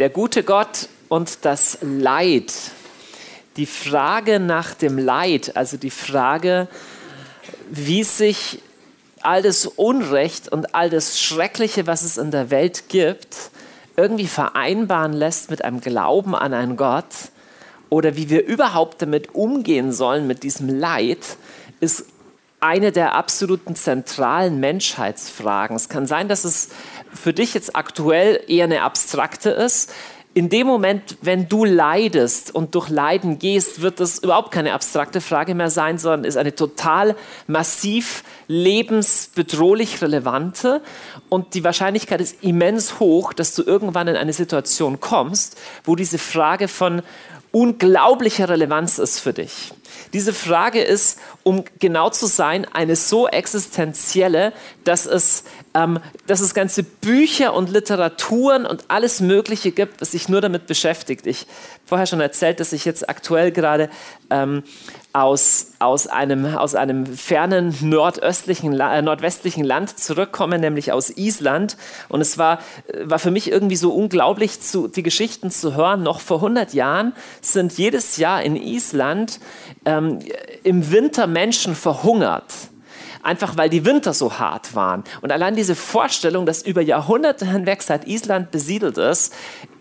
Der gute Gott und das Leid. Die Frage nach dem Leid, also die Frage, wie sich all das Unrecht und all das Schreckliche, was es in der Welt gibt, irgendwie vereinbaren lässt mit einem Glauben an einen Gott oder wie wir überhaupt damit umgehen sollen, mit diesem Leid, ist eine der absoluten zentralen Menschheitsfragen. Es kann sein, dass es für dich jetzt aktuell eher eine abstrakte ist. In dem Moment, wenn du leidest und durch Leiden gehst, wird das überhaupt keine abstrakte Frage mehr sein, sondern ist eine total massiv lebensbedrohlich relevante. Und die Wahrscheinlichkeit ist immens hoch, dass du irgendwann in eine Situation kommst, wo diese Frage von unglaublicher Relevanz ist für dich. Diese Frage ist, um genau zu sein, eine so existenzielle, dass es, ähm, dass es ganze Bücher und Literaturen und alles Mögliche gibt, was sich nur damit beschäftigt. Ich vorher schon erzählt, dass ich jetzt aktuell gerade ähm, aus, aus, einem, aus einem fernen nordöstlichen, äh, nordwestlichen Land zurückkomme, nämlich aus Island. Und es war, war für mich irgendwie so unglaublich, zu, die Geschichten zu hören. Noch vor 100 Jahren sind jedes Jahr in Island ähm, im Winter Menschen verhungert einfach weil die Winter so hart waren. Und allein diese Vorstellung, dass über Jahrhunderte hinweg, seit Island besiedelt ist,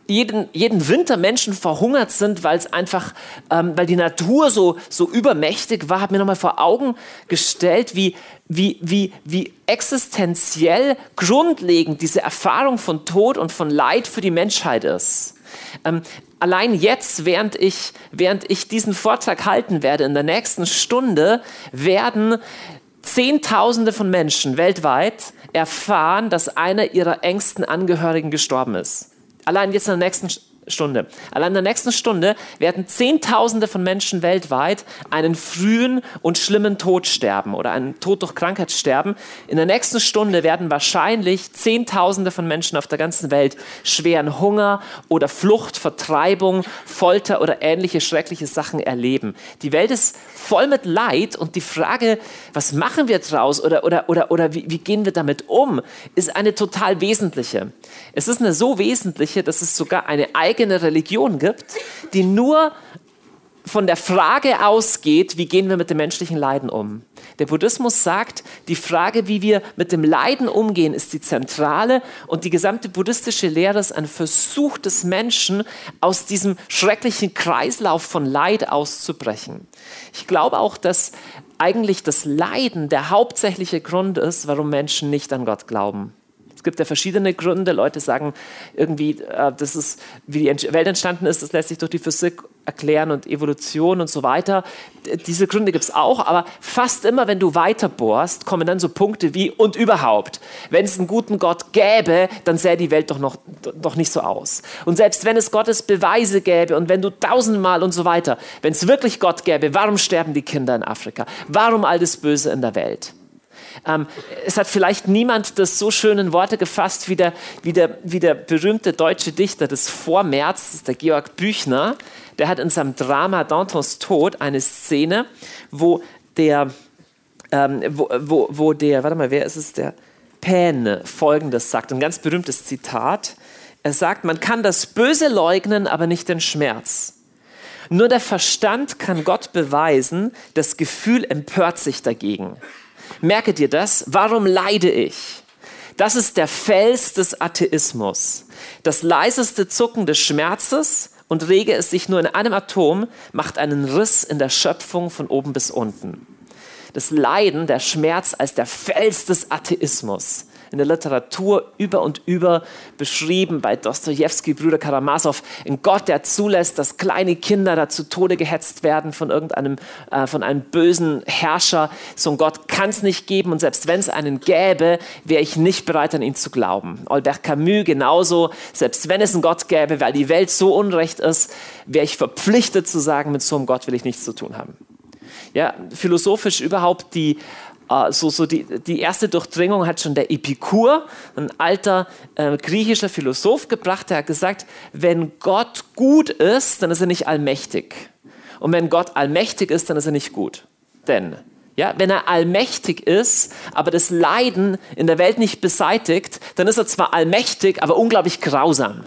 jeden, jeden Winter Menschen verhungert sind, weil es einfach, ähm, weil die Natur so, so übermächtig war, hat mir nochmal vor Augen gestellt, wie, wie, wie, wie existenziell grundlegend diese Erfahrung von Tod und von Leid für die Menschheit ist. Ähm, allein jetzt, während ich, während ich diesen Vortrag halten werde, in der nächsten Stunde, werden Zehntausende von Menschen weltweit erfahren, dass einer ihrer engsten Angehörigen gestorben ist. Allein jetzt in der nächsten Stunde. Allein in der nächsten Stunde werden Zehntausende von Menschen weltweit einen frühen und schlimmen Tod sterben oder einen Tod durch Krankheit sterben. In der nächsten Stunde werden wahrscheinlich Zehntausende von Menschen auf der ganzen Welt schweren Hunger oder Flucht, Vertreibung, Folter oder ähnliche schreckliche Sachen erleben. Die Welt ist voll mit Leid und die Frage, was machen wir draus oder, oder, oder, oder wie, wie gehen wir damit um, ist eine total wesentliche. Es ist eine so wesentliche, dass es sogar eine eigene Religion gibt, die nur von der Frage ausgeht, wie gehen wir mit dem menschlichen Leiden um. Der Buddhismus sagt, die Frage, wie wir mit dem Leiden umgehen, ist die zentrale und die gesamte buddhistische Lehre ist ein Versuch des Menschen, aus diesem schrecklichen Kreislauf von Leid auszubrechen. Ich glaube auch, dass eigentlich das Leiden der hauptsächliche Grund ist, warum Menschen nicht an Gott glauben. Es gibt ja verschiedene Gründe. Leute sagen irgendwie, äh, das ist, wie die Welt entstanden ist, das lässt sich durch die Physik erklären und Evolution und so weiter. Diese Gründe gibt es auch, aber fast immer, wenn du weiter bohrst, kommen dann so Punkte wie und überhaupt. Wenn es einen guten Gott gäbe, dann sähe die Welt doch noch doch nicht so aus. Und selbst wenn es Gottes Beweise gäbe und wenn du tausendmal und so weiter, wenn es wirklich Gott gäbe, warum sterben die Kinder in Afrika? Warum all das Böse in der Welt? Ähm, es hat vielleicht niemand das so schön in Worte gefasst wie der, wie, der, wie der berühmte deutsche Dichter des Vormärz, der Georg Büchner. Der hat in seinem Drama Dantons Tod eine Szene, wo der, ähm, wo, wo, wo der, warte mal, wer ist es, der Päne folgendes sagt, ein ganz berühmtes Zitat. Er sagt, man kann das Böse leugnen, aber nicht den Schmerz. Nur der Verstand kann Gott beweisen, das Gefühl empört sich dagegen. Merke dir das. Warum leide ich? Das ist der Fels des Atheismus. Das leiseste Zucken des Schmerzes und rege es sich nur in einem Atom, macht einen Riss in der Schöpfung von oben bis unten. Das Leiden, der Schmerz als der Fels des Atheismus in der Literatur über und über beschrieben, bei Dostoevsky, Brüder Karamasow, ein Gott, der zulässt, dass kleine Kinder da zu Tode gehetzt werden von irgendeinem, äh, von einem bösen Herrscher. So ein Gott kann es nicht geben und selbst wenn es einen gäbe, wäre ich nicht bereit, an ihn zu glauben. Albert Camus genauso, selbst wenn es einen Gott gäbe, weil die Welt so unrecht ist, wäre ich verpflichtet zu sagen, mit so einem Gott will ich nichts zu tun haben. Ja, philosophisch überhaupt die äh, so, so die, die erste Durchdringung hat schon der Epikur, ein alter äh, griechischer Philosoph, gebracht. Der hat gesagt, wenn Gott gut ist, dann ist er nicht allmächtig. Und wenn Gott allmächtig ist, dann ist er nicht gut. Denn ja, wenn er allmächtig ist, aber das Leiden in der Welt nicht beseitigt, dann ist er zwar allmächtig, aber unglaublich grausam.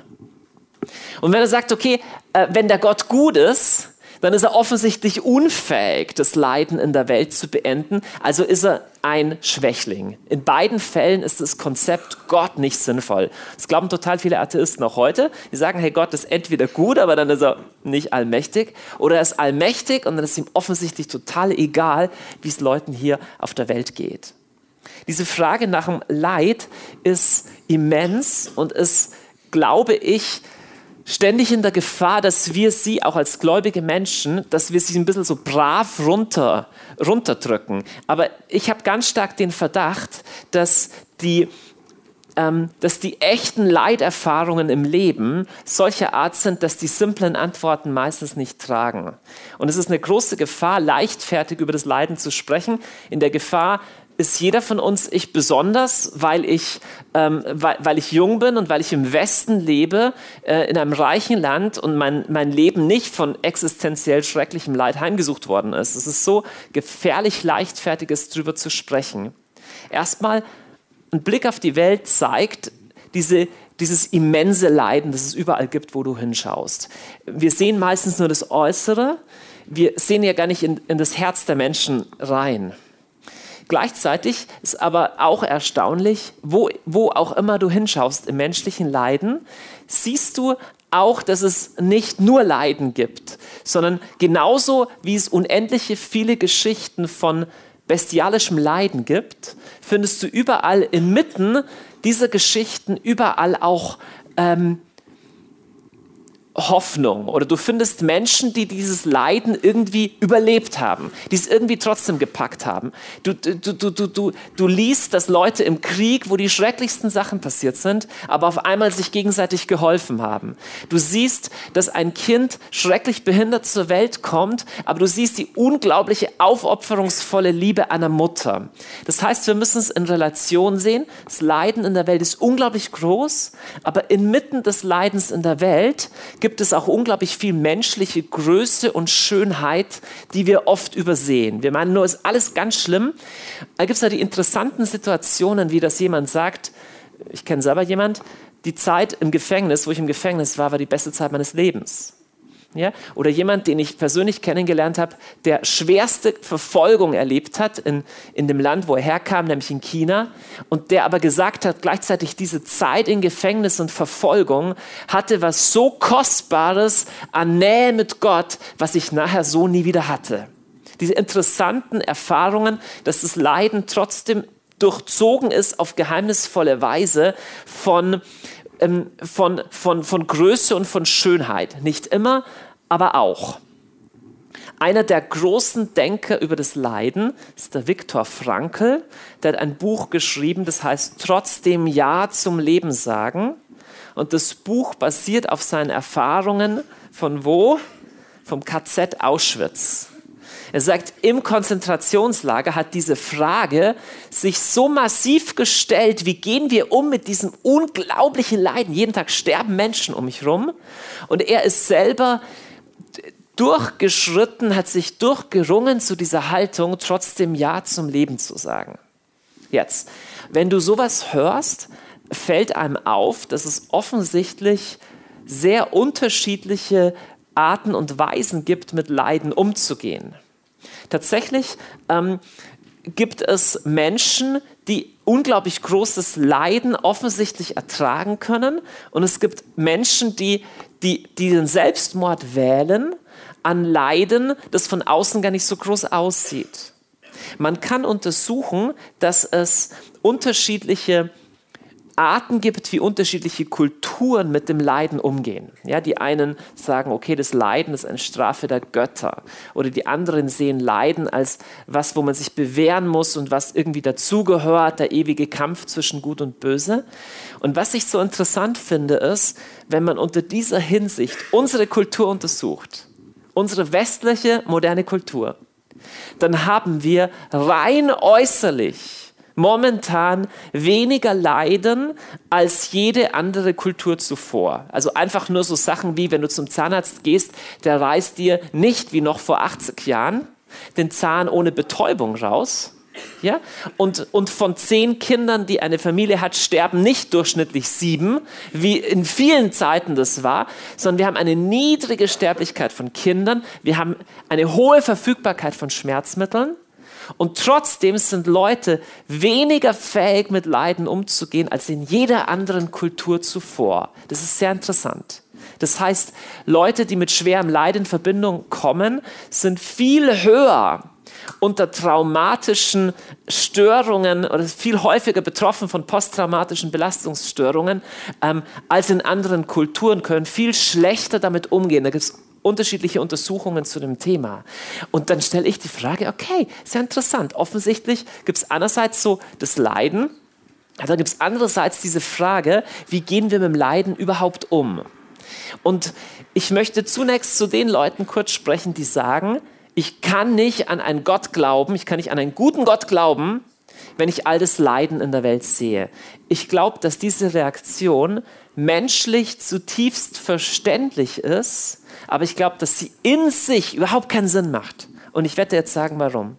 Und wenn er sagt, okay, äh, wenn der Gott gut ist, dann ist er offensichtlich unfähig, das Leiden in der Welt zu beenden. Also ist er ein Schwächling. In beiden Fällen ist das Konzept Gott nicht sinnvoll. Das glauben total viele Atheisten auch heute. Die sagen, hey, Gott ist entweder gut, aber dann ist er nicht allmächtig, oder er ist allmächtig und dann ist ihm offensichtlich total egal, wie es Leuten hier auf der Welt geht. Diese Frage nach dem Leid ist immens und ist, glaube ich, ständig in der Gefahr, dass wir sie auch als gläubige Menschen, dass wir sie ein bisschen so brav runter, runterdrücken. Aber ich habe ganz stark den Verdacht, dass die, ähm, dass die echten Leiterfahrungen im Leben solcher Art sind, dass die simplen Antworten meistens nicht tragen. Und es ist eine große Gefahr, leichtfertig über das Leiden zu sprechen, in der Gefahr, ist jeder von uns ich besonders, weil ich, ähm, weil, weil, ich jung bin und weil ich im Westen lebe, äh, in einem reichen Land und mein, mein Leben nicht von existenziell schrecklichem Leid heimgesucht worden ist. Es ist so gefährlich leichtfertiges drüber zu sprechen. Erstmal, ein Blick auf die Welt zeigt diese, dieses immense Leiden, das es überall gibt, wo du hinschaust. Wir sehen meistens nur das Äußere, wir sehen ja gar nicht in, in das Herz der Menschen rein. Gleichzeitig ist aber auch erstaunlich, wo, wo auch immer du hinschaust im menschlichen Leiden, siehst du auch, dass es nicht nur Leiden gibt, sondern genauso wie es unendliche viele Geschichten von bestialischem Leiden gibt, findest du überall inmitten dieser Geschichten überall auch ähm, Hoffnung oder du findest Menschen, die dieses Leiden irgendwie überlebt haben, die es irgendwie trotzdem gepackt haben. Du, du, du, du, du, du liest, dass Leute im Krieg, wo die schrecklichsten Sachen passiert sind, aber auf einmal sich gegenseitig geholfen haben. Du siehst, dass ein Kind schrecklich behindert zur Welt kommt, aber du siehst die unglaubliche aufopferungsvolle Liebe einer Mutter. Das heißt, wir müssen es in Relation sehen. Das Leiden in der Welt ist unglaublich groß, aber inmitten des Leidens in der Welt gibt es auch unglaublich viel menschliche Größe und Schönheit, die wir oft übersehen. Wir meinen nur, ist alles ganz schlimm. Da gibt es ja die interessanten Situationen, wie das jemand sagt. Ich kenne selber jemand, die Zeit im Gefängnis, wo ich im Gefängnis war, war die beste Zeit meines Lebens. Ja? Oder jemand, den ich persönlich kennengelernt habe, der schwerste Verfolgung erlebt hat in, in dem Land, wo er herkam, nämlich in China, und der aber gesagt hat, gleichzeitig diese Zeit in Gefängnis und Verfolgung hatte was so Kostbares an Nähe mit Gott, was ich nachher so nie wieder hatte. Diese interessanten Erfahrungen, dass das Leiden trotzdem durchzogen ist auf geheimnisvolle Weise von, ähm, von, von, von Größe und von Schönheit. Nicht immer, aber auch. Einer der großen Denker über das Leiden ist der Viktor Frankl. Der hat ein Buch geschrieben, das heißt Trotzdem Ja zum Leben sagen. Und das Buch basiert auf seinen Erfahrungen von wo? Vom KZ Auschwitz. Er sagt, im Konzentrationslager hat diese Frage sich so massiv gestellt, wie gehen wir um mit diesem unglaublichen Leiden? Jeden Tag sterben Menschen um mich herum. Und er ist selber durchgeschritten, hat sich durchgerungen zu dieser Haltung, trotzdem Ja zum Leben zu sagen. Jetzt, wenn du sowas hörst, fällt einem auf, dass es offensichtlich sehr unterschiedliche Arten und Weisen gibt, mit Leiden umzugehen. Tatsächlich ähm, gibt es Menschen, die unglaublich großes Leiden offensichtlich ertragen können. Und es gibt Menschen, die, die, die den Selbstmord wählen an Leiden, das von außen gar nicht so groß aussieht. Man kann untersuchen, dass es unterschiedliche Arten gibt, wie unterschiedliche Kulturen mit dem Leiden umgehen. Ja, die einen sagen, okay, das Leiden ist eine Strafe der Götter. Oder die anderen sehen Leiden als was, wo man sich bewähren muss und was irgendwie dazugehört, der ewige Kampf zwischen Gut und Böse. Und was ich so interessant finde, ist, wenn man unter dieser Hinsicht unsere Kultur untersucht, unsere westliche moderne Kultur, dann haben wir rein äußerlich momentan weniger leiden als jede andere Kultur zuvor. Also einfach nur so Sachen wie, wenn du zum Zahnarzt gehst, der reißt dir nicht wie noch vor 80 Jahren den Zahn ohne Betäubung raus, Ja? Und, und von zehn Kindern, die eine Familie hat, sterben nicht durchschnittlich sieben, wie in vielen Zeiten das war, sondern wir haben eine niedrige Sterblichkeit von Kindern, wir haben eine hohe Verfügbarkeit von Schmerzmitteln und trotzdem sind Leute weniger fähig, mit Leiden umzugehen, als in jeder anderen Kultur zuvor. Das ist sehr interessant. Das heißt, Leute, die mit schwerem Leid in Verbindung kommen, sind viel höher unter traumatischen Störungen oder viel häufiger betroffen von posttraumatischen Belastungsstörungen ähm, als in anderen Kulturen, können viel schlechter damit umgehen. Da gibt es unterschiedliche Untersuchungen zu dem Thema. Und dann stelle ich die Frage, okay, sehr interessant. Offensichtlich gibt es einerseits so das Leiden, dann gibt es andererseits diese Frage, wie gehen wir mit dem Leiden überhaupt um? Und ich möchte zunächst zu den Leuten kurz sprechen, die sagen, ich kann nicht an einen Gott glauben, ich kann nicht an einen guten Gott glauben, wenn ich all das Leiden in der Welt sehe. Ich glaube, dass diese Reaktion menschlich zutiefst verständlich ist, aber ich glaube, dass sie in sich überhaupt keinen Sinn macht. Und ich werde jetzt sagen, warum.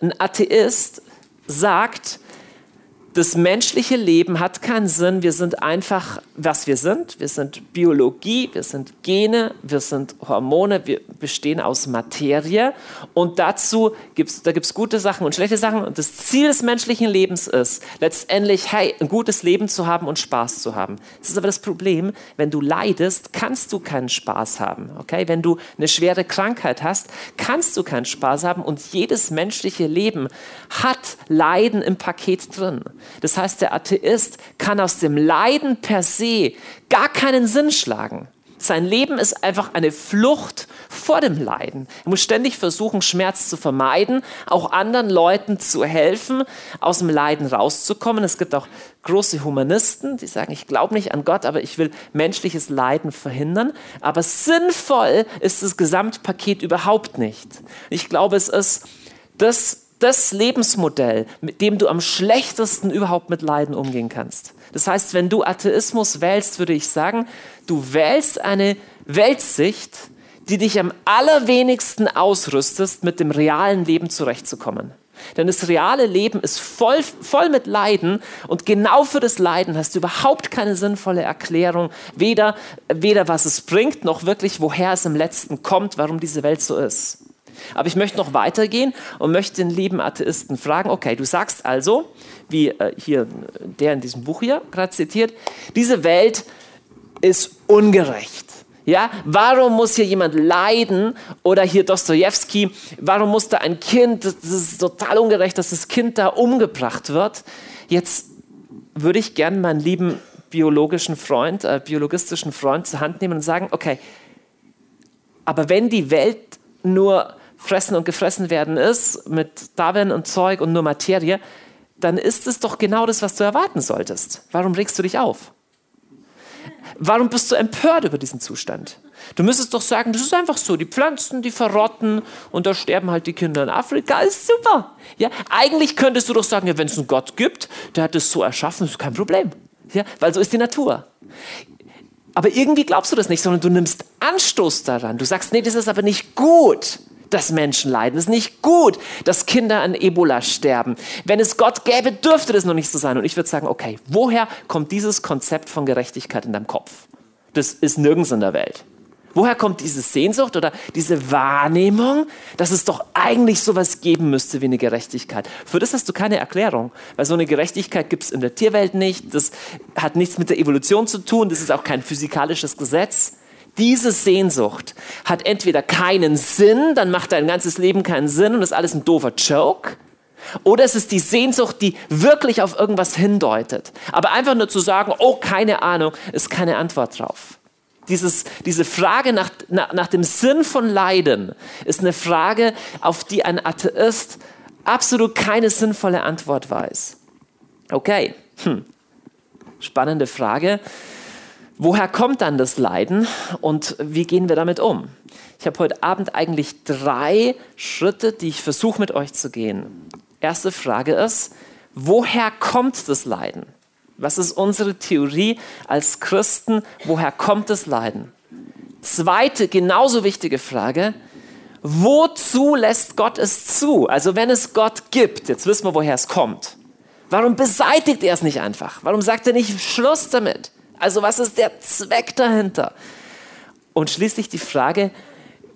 Ein Atheist sagt, das menschliche Leben hat keinen Sinn. Wir sind einfach, was wir sind. Wir sind Biologie, wir sind Gene, wir sind Hormone, wir bestehen aus Materie. Und dazu gibt es da gibt's gute Sachen und schlechte Sachen. Und das Ziel des menschlichen Lebens ist letztendlich, hey, ein gutes Leben zu haben und Spaß zu haben. Das ist aber das Problem, wenn du leidest, kannst du keinen Spaß haben. Okay? Wenn du eine schwere Krankheit hast, kannst du keinen Spaß haben. Und jedes menschliche Leben hat Leiden im Paket drin. Das heißt, der Atheist kann aus dem Leiden per se gar keinen Sinn schlagen. Sein Leben ist einfach eine Flucht vor dem Leiden. Er muss ständig versuchen, Schmerz zu vermeiden, auch anderen Leuten zu helfen, aus dem Leiden rauszukommen. Es gibt auch große Humanisten, die sagen, ich glaube nicht an Gott, aber ich will menschliches Leiden verhindern. Aber sinnvoll ist das Gesamtpaket überhaupt nicht. Ich glaube, es ist das das Lebensmodell, mit dem du am schlechtesten überhaupt mit Leiden umgehen kannst. Das heißt, wenn du Atheismus wählst, würde ich sagen, du wählst eine Weltsicht, die dich am allerwenigsten ausrüstest, mit dem realen Leben zurechtzukommen. Denn das reale Leben ist voll, voll mit Leiden und genau für das Leiden hast du überhaupt keine sinnvolle Erklärung, weder, weder was es bringt, noch wirklich woher es im letzten kommt, warum diese Welt so ist. Aber ich möchte noch weitergehen und möchte den lieben Atheisten fragen, okay, du sagst also, wie äh, hier der in diesem Buch hier gerade zitiert, diese Welt ist ungerecht. Ja, warum muss hier jemand leiden? Oder hier Dostoevsky, warum muss da ein Kind, das ist total ungerecht, dass das Kind da umgebracht wird? Jetzt würde ich gerne meinen lieben biologischen Freund, äh, biologistischen Freund zur Hand nehmen und sagen, okay, aber wenn die Welt nur fressen und gefressen werden ist, mit Darwin und Zeug und nur Materie, dann ist es doch genau das, was du erwarten solltest. Warum regst du dich auf? Warum bist du empört über diesen Zustand? Du müsstest doch sagen, das ist einfach so, die Pflanzen, die verrotten und da sterben halt die Kinder in Afrika, ist super. Ja, eigentlich könntest du doch sagen, ja, wenn es einen Gott gibt, der hat es so erschaffen, ist kein Problem. Ja, weil so ist die Natur. Aber irgendwie glaubst du das nicht, sondern du nimmst Anstoß daran. Du sagst, nee, das ist aber nicht gut dass Menschen leiden. Es ist nicht gut, dass Kinder an Ebola sterben. Wenn es Gott gäbe, dürfte das noch nicht so sein. Und ich würde sagen, okay, woher kommt dieses Konzept von Gerechtigkeit in deinem Kopf? Das ist nirgends in der Welt. Woher kommt diese Sehnsucht oder diese Wahrnehmung, dass es doch eigentlich sowas geben müsste wie eine Gerechtigkeit? Für das hast du keine Erklärung, weil so eine Gerechtigkeit gibt es in der Tierwelt nicht. Das hat nichts mit der Evolution zu tun. Das ist auch kein physikalisches Gesetz. Diese Sehnsucht hat entweder keinen Sinn, dann macht dein ganzes Leben keinen Sinn und ist alles ein doofer Joke. Oder es ist die Sehnsucht, die wirklich auf irgendwas hindeutet. Aber einfach nur zu sagen, oh, keine Ahnung, ist keine Antwort drauf. Dieses, diese Frage nach, nach, nach dem Sinn von Leiden ist eine Frage, auf die ein Atheist absolut keine sinnvolle Antwort weiß. Okay, hm. spannende Frage. Woher kommt dann das Leiden und wie gehen wir damit um? Ich habe heute Abend eigentlich drei Schritte, die ich versuche mit euch zu gehen. Erste Frage ist, woher kommt das Leiden? Was ist unsere Theorie als Christen? Woher kommt das Leiden? Zweite, genauso wichtige Frage, wozu lässt Gott es zu? Also wenn es Gott gibt, jetzt wissen wir, woher es kommt. Warum beseitigt er es nicht einfach? Warum sagt er nicht Schluss damit? Also was ist der Zweck dahinter? Und schließlich die Frage,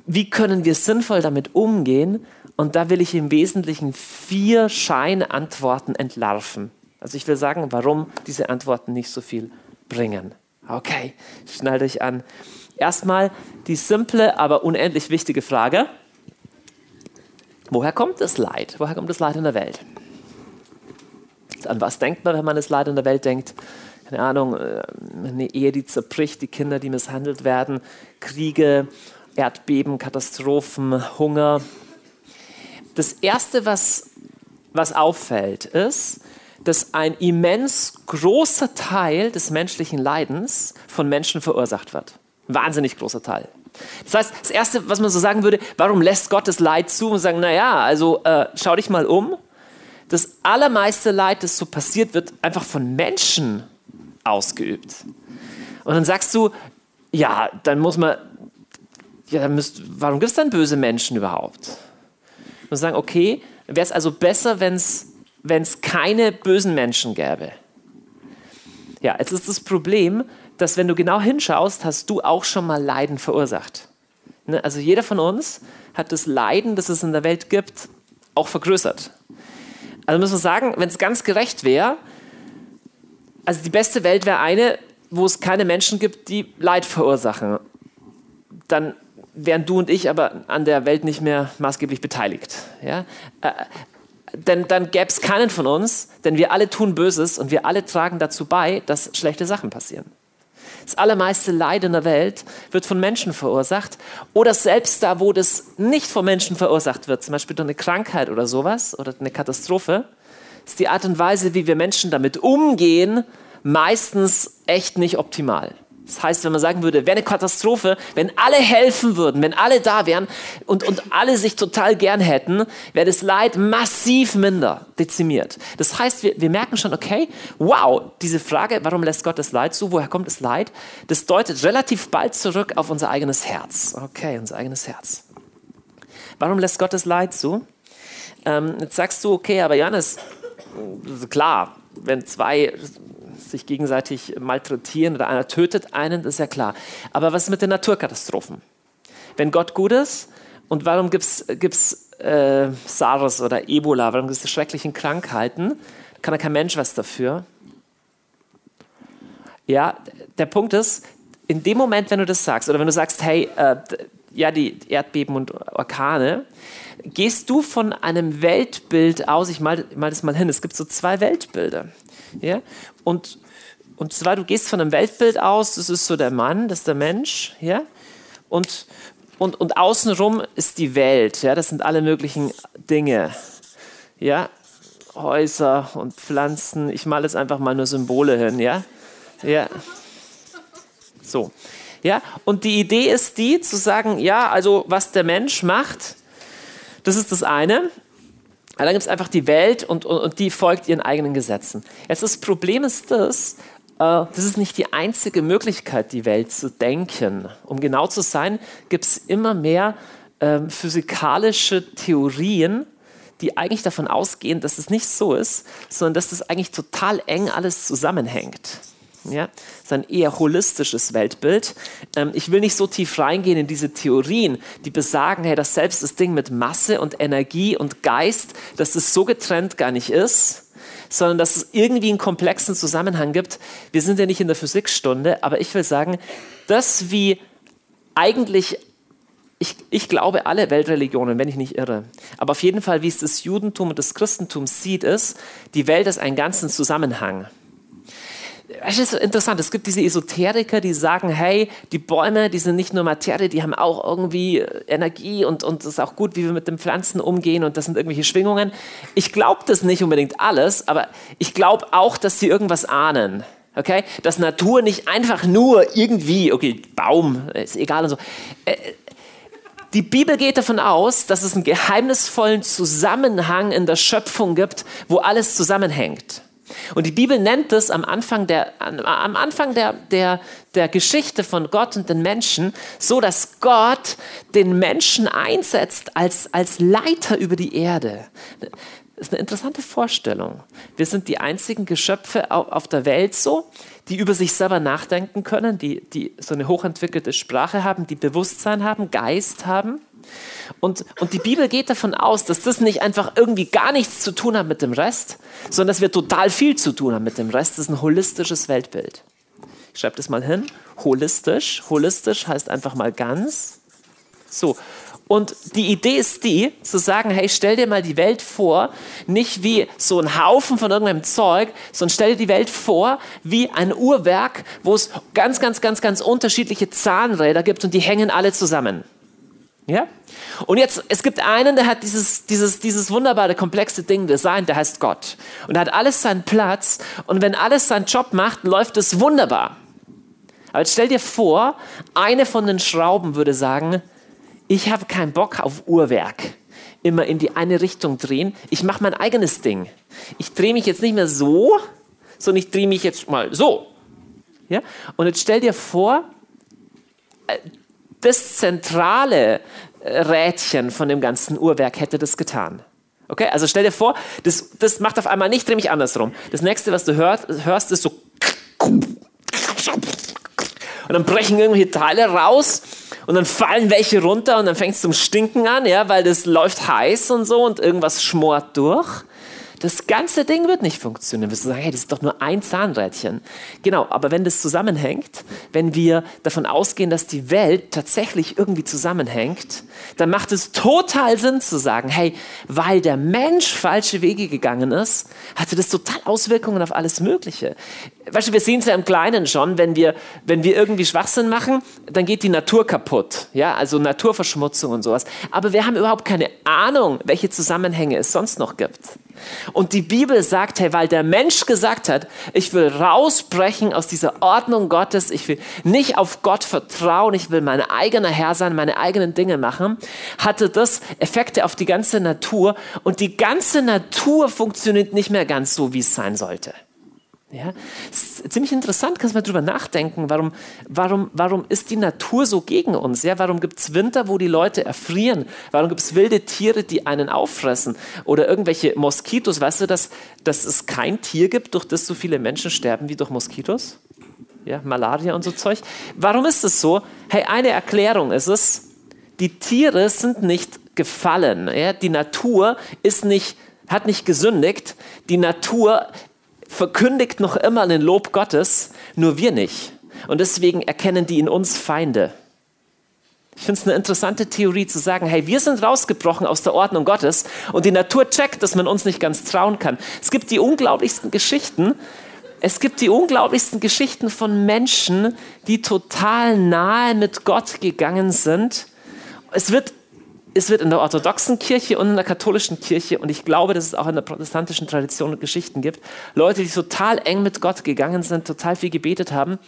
wie können wir sinnvoll damit umgehen? Und da will ich im Wesentlichen vier Scheinantworten entlarven. Also ich will sagen, warum diese Antworten nicht so viel bringen. Okay, schnallt euch an. Erstmal die simple, aber unendlich wichtige Frage. Woher kommt das Leid? Woher kommt das Leid in der Welt? An was denkt man, wenn man das Leid in der Welt denkt? Keine Ahnung, äh, eine Ehe, die zerbricht, die Kinder, die misshandelt werden, Kriege, Erdbeben, Katastrophen, Hunger. Das Erste, was, was auffällt, ist, dass ein immens großer Teil des menschlichen Leidens von Menschen verursacht wird. Wahnsinnig großer Teil. Das heißt, das Erste, was man so sagen würde, warum lässt Gott das Leid zu? Und sagen, naja, also äh, schau dich mal um. Das allermeiste Leid, das so passiert, wird einfach von Menschen ausgeübt. Und dann sagst du, ja, dann muss man ja, müsst, warum gibt es dann böse Menschen überhaupt? Und sagen, okay, wäre es also besser, wenn es keine bösen Menschen gäbe. Ja, jetzt ist das Problem, dass wenn du genau hinschaust, hast du auch schon mal Leiden verursacht. Ne? Also jeder von uns hat das Leiden, das es in der Welt gibt, auch vergrößert. Also muss man sagen, wenn es ganz gerecht wäre, also die beste Welt wäre eine, wo es keine Menschen gibt, die Leid verursachen. Dann wären du und ich aber an der Welt nicht mehr maßgeblich beteiligt. Ja? Äh, denn dann gäbe es keinen von uns, denn wir alle tun Böses und wir alle tragen dazu bei, dass schlechte Sachen passieren. Das allermeiste Leid in der Welt wird von Menschen verursacht oder selbst da, wo das nicht von Menschen verursacht wird, zum Beispiel durch eine Krankheit oder sowas oder eine Katastrophe, ist die Art und Weise, wie wir Menschen damit umgehen, meistens echt nicht optimal. Das heißt, wenn man sagen würde, wäre eine Katastrophe, wenn alle helfen würden, wenn alle da wären und, und alle sich total gern hätten, wäre das Leid massiv minder dezimiert. Das heißt, wir, wir merken schon, okay, wow, diese Frage, warum lässt Gott das Leid zu, woher kommt das Leid, das deutet relativ bald zurück auf unser eigenes Herz. Okay, unser eigenes Herz. Warum lässt Gott das Leid zu? Ähm, jetzt sagst du, okay, aber Johannes, klar, wenn zwei sich gegenseitig malträtieren oder einer tötet einen, das ist ja klar. Aber was ist mit den Naturkatastrophen? Wenn Gott gut ist, und warum gibt es äh, SARS oder Ebola, warum gibt es schrecklichen Krankheiten? Kann ja kein Mensch was dafür. Ja, der Punkt ist, in dem Moment, wenn du das sagst, oder wenn du sagst, hey, äh, ja, die Erdbeben und Orkane, gehst du von einem Weltbild aus, ich mal, mal das mal hin, es gibt so zwei Weltbilder. Ja? Und, und zwar, du gehst von einem Weltbild aus, das ist so der Mann, das ist der Mensch, ja? Und, und, und außenrum ist die Welt, ja? Das sind alle möglichen Dinge, ja? Häuser und Pflanzen, ich male jetzt einfach mal nur Symbole hin, ja? Ja. So. Ja, und die Idee ist die, zu sagen, ja, also was der Mensch macht, das ist das eine. dann gibt es einfach die Welt und, und, und, die folgt ihren eigenen Gesetzen. Jetzt das Problem ist das, äh, das ist nicht die einzige Möglichkeit, die Welt zu denken. Um genau zu sein, gibt es immer mehr äh, physikalische Theorien, die eigentlich davon ausgehen, dass es nicht so ist, sondern dass das eigentlich total eng alles zusammenhängt. Ja, das ist ein eher holistisches Weltbild. Ähm, ich will nicht so tief reingehen in diese Theorien, die besagen, hey, dass selbst das Ding mit Masse und Energie und Geist, dass es so getrennt gar nicht ist, sondern dass es irgendwie einen komplexen Zusammenhang gibt. Wir sind ja nicht in der Physikstunde, aber ich will sagen, dass wie eigentlich ich, ich, glaube, alle Weltreligionen, wenn ich nicht irre. Aber auf jeden Fall, wie es das Judentum und das Christentum sieht, ist, die Welt ist ein ganzen Zusammenhang es ist interessant, es gibt diese Esoteriker, die sagen, hey, die Bäume, die sind nicht nur Materie, die haben auch irgendwie Energie und, und ist auch gut, wie wir mit den Pflanzen umgehen und das sind irgendwelche Schwingungen. Ich glaube das nicht unbedingt alles, aber ich glaube auch, dass sie irgendwas ahnen. Okay? Dass Natur nicht einfach nur irgendwie, okay, Baum, ist egal und so. Äh, die Bibel geht davon aus, dass es einen geheimnisvollen Zusammenhang in der Schöpfung gibt, wo alles zusammenhängt. Und die Bibel nennt es am Anfang, der, am Anfang der, der, der Geschichte von Gott und den Menschen so, dass Gott den Menschen einsetzt als, als Leiter über die Erde. Das ist eine interessante Vorstellung. Wir sind die einzigen Geschöpfe auf der Welt so, die über sich selber nachdenken können, die, die so eine hochentwickelte Sprache haben, die Bewusstsein haben, Geist haben. Und, und die Bibel geht davon aus, dass das nicht einfach irgendwie gar nichts zu tun hat mit dem Rest, sondern dass wir total viel zu tun haben mit dem Rest. Das ist ein holistisches Weltbild. Ich schreibe das mal hin. Holistisch. Holistisch heißt einfach mal ganz. So. Und die Idee ist die, zu sagen, hey, stell dir mal die Welt vor, nicht wie so ein Haufen von irgendeinem Zeug, sondern stell dir die Welt vor wie ein Uhrwerk, wo es ganz, ganz, ganz, ganz unterschiedliche Zahnräder gibt und die hängen alle zusammen. Ja? Und jetzt, es gibt einen, der hat dieses, dieses, dieses wunderbare, komplexe Ding designt, der heißt Gott. Und er hat alles seinen Platz. Und wenn alles seinen Job macht, läuft es wunderbar. Aber jetzt stell dir vor, eine von den Schrauben würde sagen, ich habe keinen Bock auf Uhrwerk. Immer in die eine Richtung drehen. Ich mache mein eigenes Ding. Ich drehe mich jetzt nicht mehr so, sondern ich drehe mich jetzt mal so. Ja? Und jetzt stell dir vor, äh, das zentrale äh, Rädchen von dem ganzen Uhrwerk hätte das getan. Okay, also stell dir vor, das, das macht auf einmal nicht, dreh mich andersrum. Das nächste, was du hörst, hörst, ist so. Und dann brechen irgendwelche Teile raus und dann fallen welche runter und dann fängt es zum Stinken an, ja, weil das läuft heiß und so und irgendwas schmort durch. Das ganze Ding wird nicht funktionieren. Wir sagen, hey, das ist doch nur ein Zahnrädchen. Genau, aber wenn das zusammenhängt, wenn wir davon ausgehen, dass die Welt tatsächlich irgendwie zusammenhängt, dann macht es total Sinn zu sagen, hey, weil der Mensch falsche Wege gegangen ist, hatte das total Auswirkungen auf alles Mögliche. Weißt du, wir sehen es ja im Kleinen schon, wenn wir, wenn wir irgendwie Schwachsinn machen, dann geht die Natur kaputt. Ja, also Naturverschmutzung und sowas. Aber wir haben überhaupt keine Ahnung, welche Zusammenhänge es sonst noch gibt. Und die Bibel sagt, hey, weil der Mensch gesagt hat, ich will rausbrechen aus dieser Ordnung Gottes, ich will nicht auf Gott vertrauen, ich will mein eigener Herr sein, meine eigenen Dinge machen, hatte das Effekte auf die ganze Natur und die ganze Natur funktioniert nicht mehr ganz so, wie es sein sollte. Ja, ist ziemlich interessant, kannst du mal drüber nachdenken, warum, warum, warum ist die Natur so gegen uns? Ja, warum gibt es Winter, wo die Leute erfrieren? Warum gibt es wilde Tiere, die einen auffressen? Oder irgendwelche Moskitos? Weißt du, dass, dass es kein Tier gibt, durch das so viele Menschen sterben wie durch Moskitos? Ja, Malaria und so Zeug. Warum ist es so? Hey, eine Erklärung ist es, die Tiere sind nicht gefallen. Ja? Die Natur ist nicht, hat nicht gesündigt. Die Natur verkündigt noch immer den Lob Gottes, nur wir nicht. Und deswegen erkennen die in uns Feinde. Ich finde es eine interessante Theorie zu sagen, hey, wir sind rausgebrochen aus der Ordnung Gottes und die Natur checkt, dass man uns nicht ganz trauen kann. Es gibt die unglaublichsten Geschichten. Es gibt die unglaublichsten Geschichten von Menschen, die total nahe mit Gott gegangen sind. Es wird es wird in der orthodoxen Kirche und in der katholischen Kirche, und ich glaube, dass es auch in der protestantischen Tradition Geschichten gibt, Leute, die total eng mit Gott gegangen sind, total viel gebetet haben,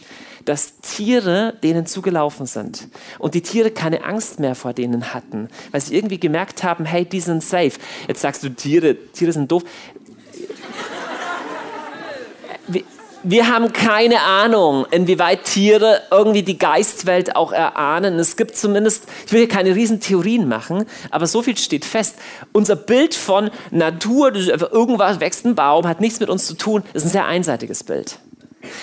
dass Tiere denen zugelaufen sind und die Tiere keine Angst mehr vor denen hatten, weil sie irgendwie gemerkt haben, hey, die sind safe. Jetzt sagst du, Tiere, Tiere sind doof wir haben keine Ahnung, inwieweit Tiere irgendwie die Geistwelt auch erahnen. Es gibt zumindest, ich will hier keine Riesentheorien machen, aber so viel steht fest. Unser Bild von Natur, irgendwas wächst ein Baum, hat nichts mit uns zu tun, ist ein sehr einseitiges Bild.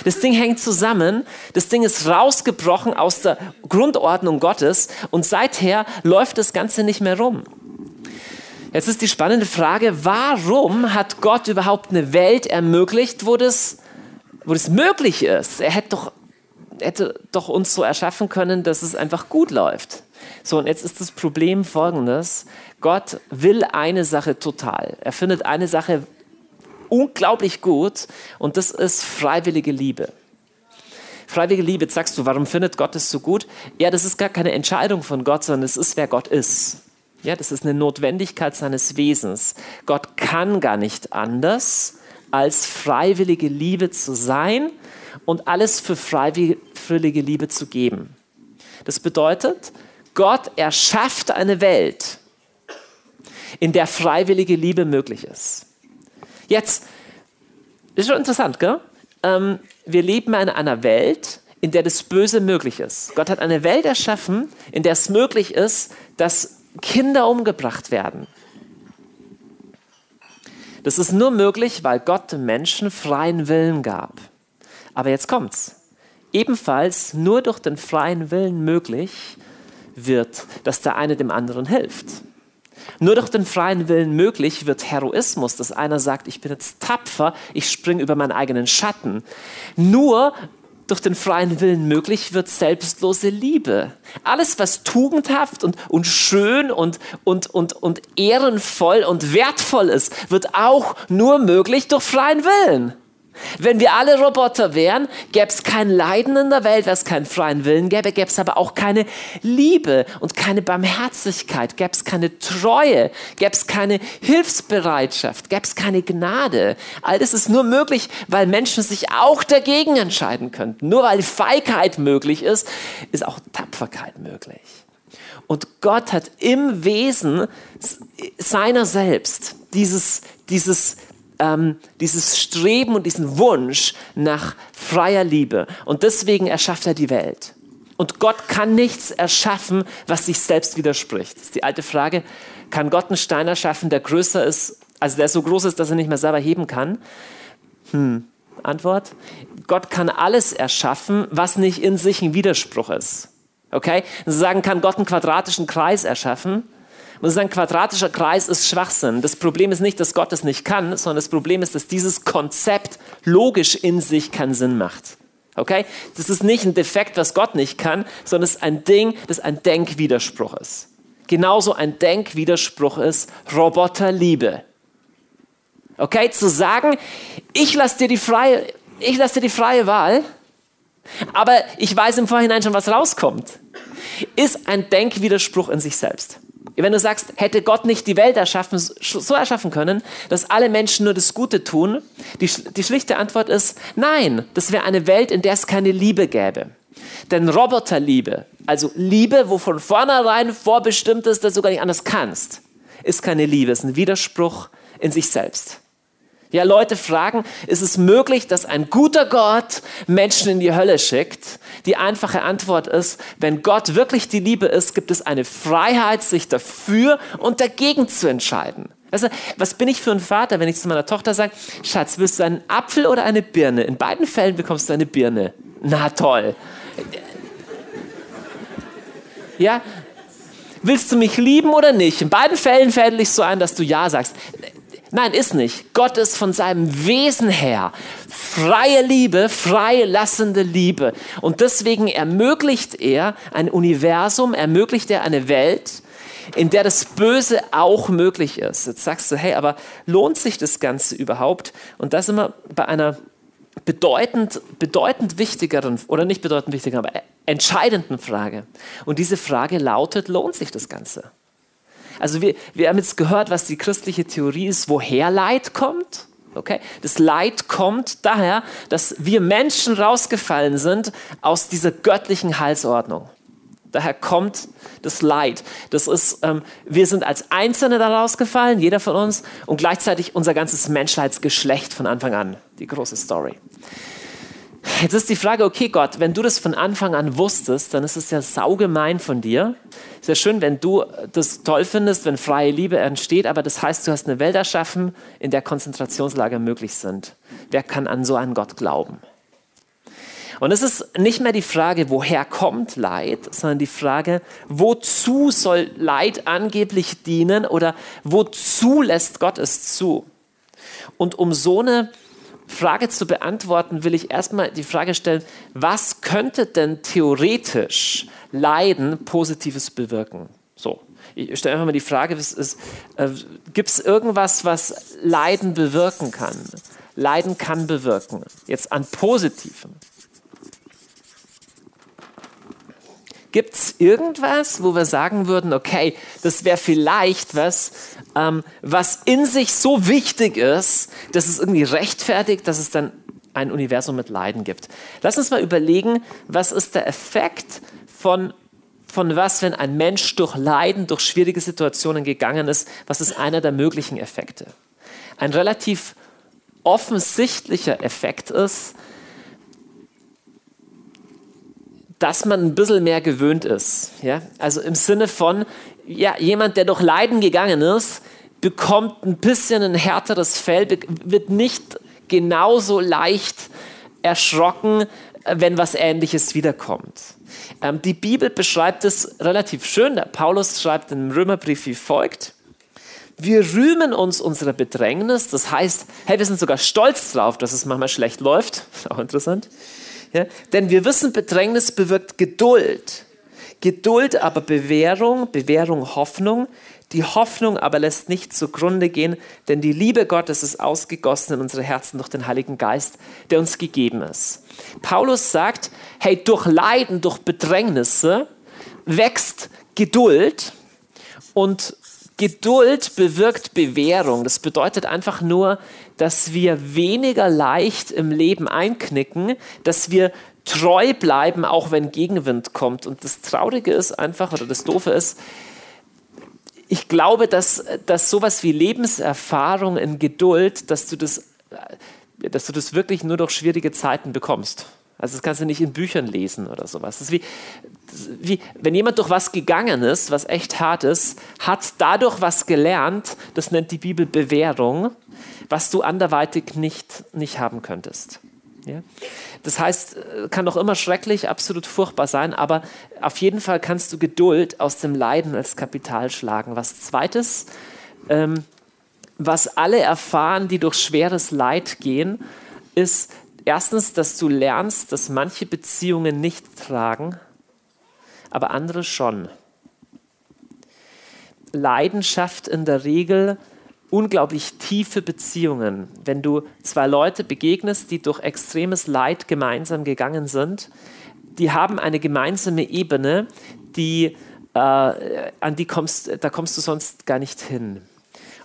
Das Ding hängt zusammen, das Ding ist rausgebrochen aus der Grundordnung Gottes und seither läuft das Ganze nicht mehr rum. Jetzt ist die spannende Frage, warum hat Gott überhaupt eine Welt ermöglicht, wo das wo das möglich ist. Er hätte doch, hätte doch uns so erschaffen können, dass es einfach gut läuft. So, und jetzt ist das Problem folgendes. Gott will eine Sache total. Er findet eine Sache unglaublich gut und das ist freiwillige Liebe. Freiwillige Liebe, sagst du, warum findet Gott es so gut? Ja, das ist gar keine Entscheidung von Gott, sondern es ist, wer Gott ist. Ja, das ist eine Notwendigkeit seines Wesens. Gott kann gar nicht anders als freiwillige Liebe zu sein und alles für freiwillige Liebe zu geben. Das bedeutet, Gott erschafft eine Welt, in der freiwillige Liebe möglich ist. Jetzt, ist schon interessant, gell? Ähm, wir leben in einer Welt, in der das Böse möglich ist. Gott hat eine Welt erschaffen, in der es möglich ist, dass Kinder umgebracht werden. Das ist nur möglich, weil Gott dem Menschen freien Willen gab. Aber jetzt kommt's. Ebenfalls nur durch den freien Willen möglich wird, dass der eine dem anderen hilft. Nur durch den freien Willen möglich wird Heroismus, dass einer sagt, ich bin jetzt tapfer, ich springe über meinen eigenen Schatten. Nur durch den freien Willen möglich wird selbstlose Liebe. Alles, was tugendhaft und, und schön und, und, und, und ehrenvoll und wertvoll ist, wird auch nur möglich durch freien Willen. Wenn wir alle Roboter wären, gäbe es kein Leiden in der Welt, weil es keinen freien Willen gäbe, gäbe es aber auch keine Liebe und keine Barmherzigkeit, gäbe es keine Treue, gäbe es keine Hilfsbereitschaft, gäbe es keine Gnade. All das ist nur möglich, weil Menschen sich auch dagegen entscheiden könnten. Nur weil Feigheit möglich ist, ist auch Tapferkeit möglich. Und Gott hat im Wesen seiner selbst dieses, dieses ähm, dieses Streben und diesen Wunsch nach freier Liebe. Und deswegen erschafft er die Welt. Und Gott kann nichts erschaffen, was sich selbst widerspricht. Das ist die alte Frage. Kann Gott einen Stein erschaffen, der größer ist, also der so groß ist, dass er nicht mehr selber heben kann? Hm. Antwort. Gott kann alles erschaffen, was nicht in sich ein Widerspruch ist. Okay? Sie sagen, kann Gott einen quadratischen Kreis erschaffen? Muss sagen, quadratischer Kreis ist Schwachsinn. Das Problem ist nicht, dass Gott es nicht kann, sondern das Problem ist, dass dieses Konzept logisch in sich keinen Sinn macht. Okay? Das ist nicht ein Defekt, was Gott nicht kann, sondern es ist ein Ding, das ein Denkwiderspruch ist. Genauso ein Denkwiderspruch ist Roboterliebe. Okay? Zu sagen, ich lasse dir die freie, ich lasse dir die freie Wahl, aber ich weiß im Vorhinein schon, was rauskommt, ist ein Denkwiderspruch in sich selbst. Wenn du sagst, hätte Gott nicht die Welt erschaffen, so erschaffen können, dass alle Menschen nur das Gute tun, die, die schlichte Antwort ist nein, das wäre eine Welt, in der es keine Liebe gäbe. Denn Roboterliebe, also Liebe, wo von vornherein vorbestimmt ist, dass du gar nicht anders kannst, ist keine Liebe, ist ein Widerspruch in sich selbst. Ja, Leute fragen, ist es möglich, dass ein guter Gott Menschen in die Hölle schickt? Die einfache Antwort ist, wenn Gott wirklich die Liebe ist, gibt es eine Freiheit, sich dafür und dagegen zu entscheiden. Weißt was bin ich für ein Vater, wenn ich zu meiner Tochter sage, Schatz, willst du einen Apfel oder eine Birne? In beiden Fällen bekommst du eine Birne. Na toll. Ja, willst du mich lieben oder nicht? In beiden Fällen fädel ich so ein, dass du Ja sagst. Nein, ist nicht. Gott ist von seinem Wesen her freie Liebe, freilassende Liebe. Und deswegen ermöglicht er ein Universum, ermöglicht er eine Welt, in der das Böse auch möglich ist. Jetzt sagst du, hey, aber lohnt sich das Ganze überhaupt? Und das immer bei einer bedeutend, bedeutend wichtigeren, oder nicht bedeutend wichtigeren, aber entscheidenden Frage. Und diese Frage lautet, lohnt sich das Ganze? Also wir, wir haben jetzt gehört, was die christliche Theorie ist, woher Leid kommt. Okay? Das Leid kommt daher, dass wir Menschen rausgefallen sind aus dieser göttlichen Heilsordnung. Daher kommt das Leid. Das ist, ähm, wir sind als Einzelne da rausgefallen, jeder von uns, und gleichzeitig unser ganzes Menschheitsgeschlecht von Anfang an. Die große Story. Jetzt ist die Frage, okay Gott, wenn du das von Anfang an wusstest, dann ist es ja saugemein von dir. Ist ja schön, wenn du das toll findest, wenn freie Liebe entsteht, aber das heißt, du hast eine Welt erschaffen, in der Konzentrationslager möglich sind. Wer kann an so einen Gott glauben? Und es ist nicht mehr die Frage, woher kommt Leid, sondern die Frage, wozu soll Leid angeblich dienen oder wozu lässt Gott es zu? Und um so eine Frage zu beantworten, will ich erstmal die Frage stellen, was könnte denn theoretisch Leiden Positives bewirken? So, ich stelle einfach mal die Frage, äh, gibt es irgendwas, was Leiden bewirken kann? Leiden kann bewirken, jetzt an Positiven. Gibt es irgendwas, wo wir sagen würden, okay, das wäre vielleicht was, ähm, was in sich so wichtig ist, dass es irgendwie rechtfertigt, dass es dann ein Universum mit Leiden gibt. Lass uns mal überlegen, was ist der Effekt von, von was, wenn ein Mensch durch Leiden, durch schwierige Situationen gegangen ist, was ist einer der möglichen Effekte? Ein relativ offensichtlicher Effekt ist, dass man ein bisschen mehr gewöhnt ist. Ja? Also im Sinne von, ja, jemand, der durch Leiden gegangen ist, bekommt ein bisschen ein härteres Fell, wird nicht genauso leicht erschrocken, wenn was Ähnliches wiederkommt. Ähm, die Bibel beschreibt es relativ schön. Der Paulus schreibt im Römerbrief wie folgt. Wir rühmen uns unserer Bedrängnis, das heißt, hey, wir sind sogar stolz drauf, dass es manchmal schlecht läuft. Auch interessant. Ja? Denn wir wissen, Bedrängnis bewirkt Geduld. Geduld aber Bewährung, Bewährung Hoffnung. Die Hoffnung aber lässt nicht zugrunde gehen, denn die Liebe Gottes ist ausgegossen in unsere Herzen durch den Heiligen Geist, der uns gegeben ist. Paulus sagt, hey, durch Leiden, durch Bedrängnisse wächst Geduld und Geduld bewirkt Bewährung. Das bedeutet einfach nur, dass wir weniger leicht im Leben einknicken, dass wir treu bleiben, auch wenn Gegenwind kommt. Und das Traurige ist einfach, oder das Doofe ist, ich glaube, dass, dass sowas wie Lebenserfahrung in Geduld, dass du das, dass du das wirklich nur durch schwierige Zeiten bekommst. Also das kannst du nicht in Büchern lesen oder sowas. Das ist wie, wie, wenn jemand durch was gegangen ist, was echt hart ist, hat dadurch was gelernt, das nennt die Bibel Bewährung, was du anderweitig nicht, nicht haben könntest. Ja? Das heißt, äh, kann doch immer schrecklich, absolut furchtbar sein, aber auf jeden Fall kannst du Geduld aus dem Leiden als Kapital schlagen. Was zweites, ähm, was alle erfahren, die durch schweres Leid gehen, ist erstens, dass du lernst, dass manche Beziehungen nicht tragen, aber andere schon. Leidenschaft in der Regel unglaublich tiefe Beziehungen. Wenn du zwei Leute begegnest, die durch extremes Leid gemeinsam gegangen sind, die haben eine gemeinsame Ebene, die, äh, an die kommst, da kommst du sonst gar nicht hin.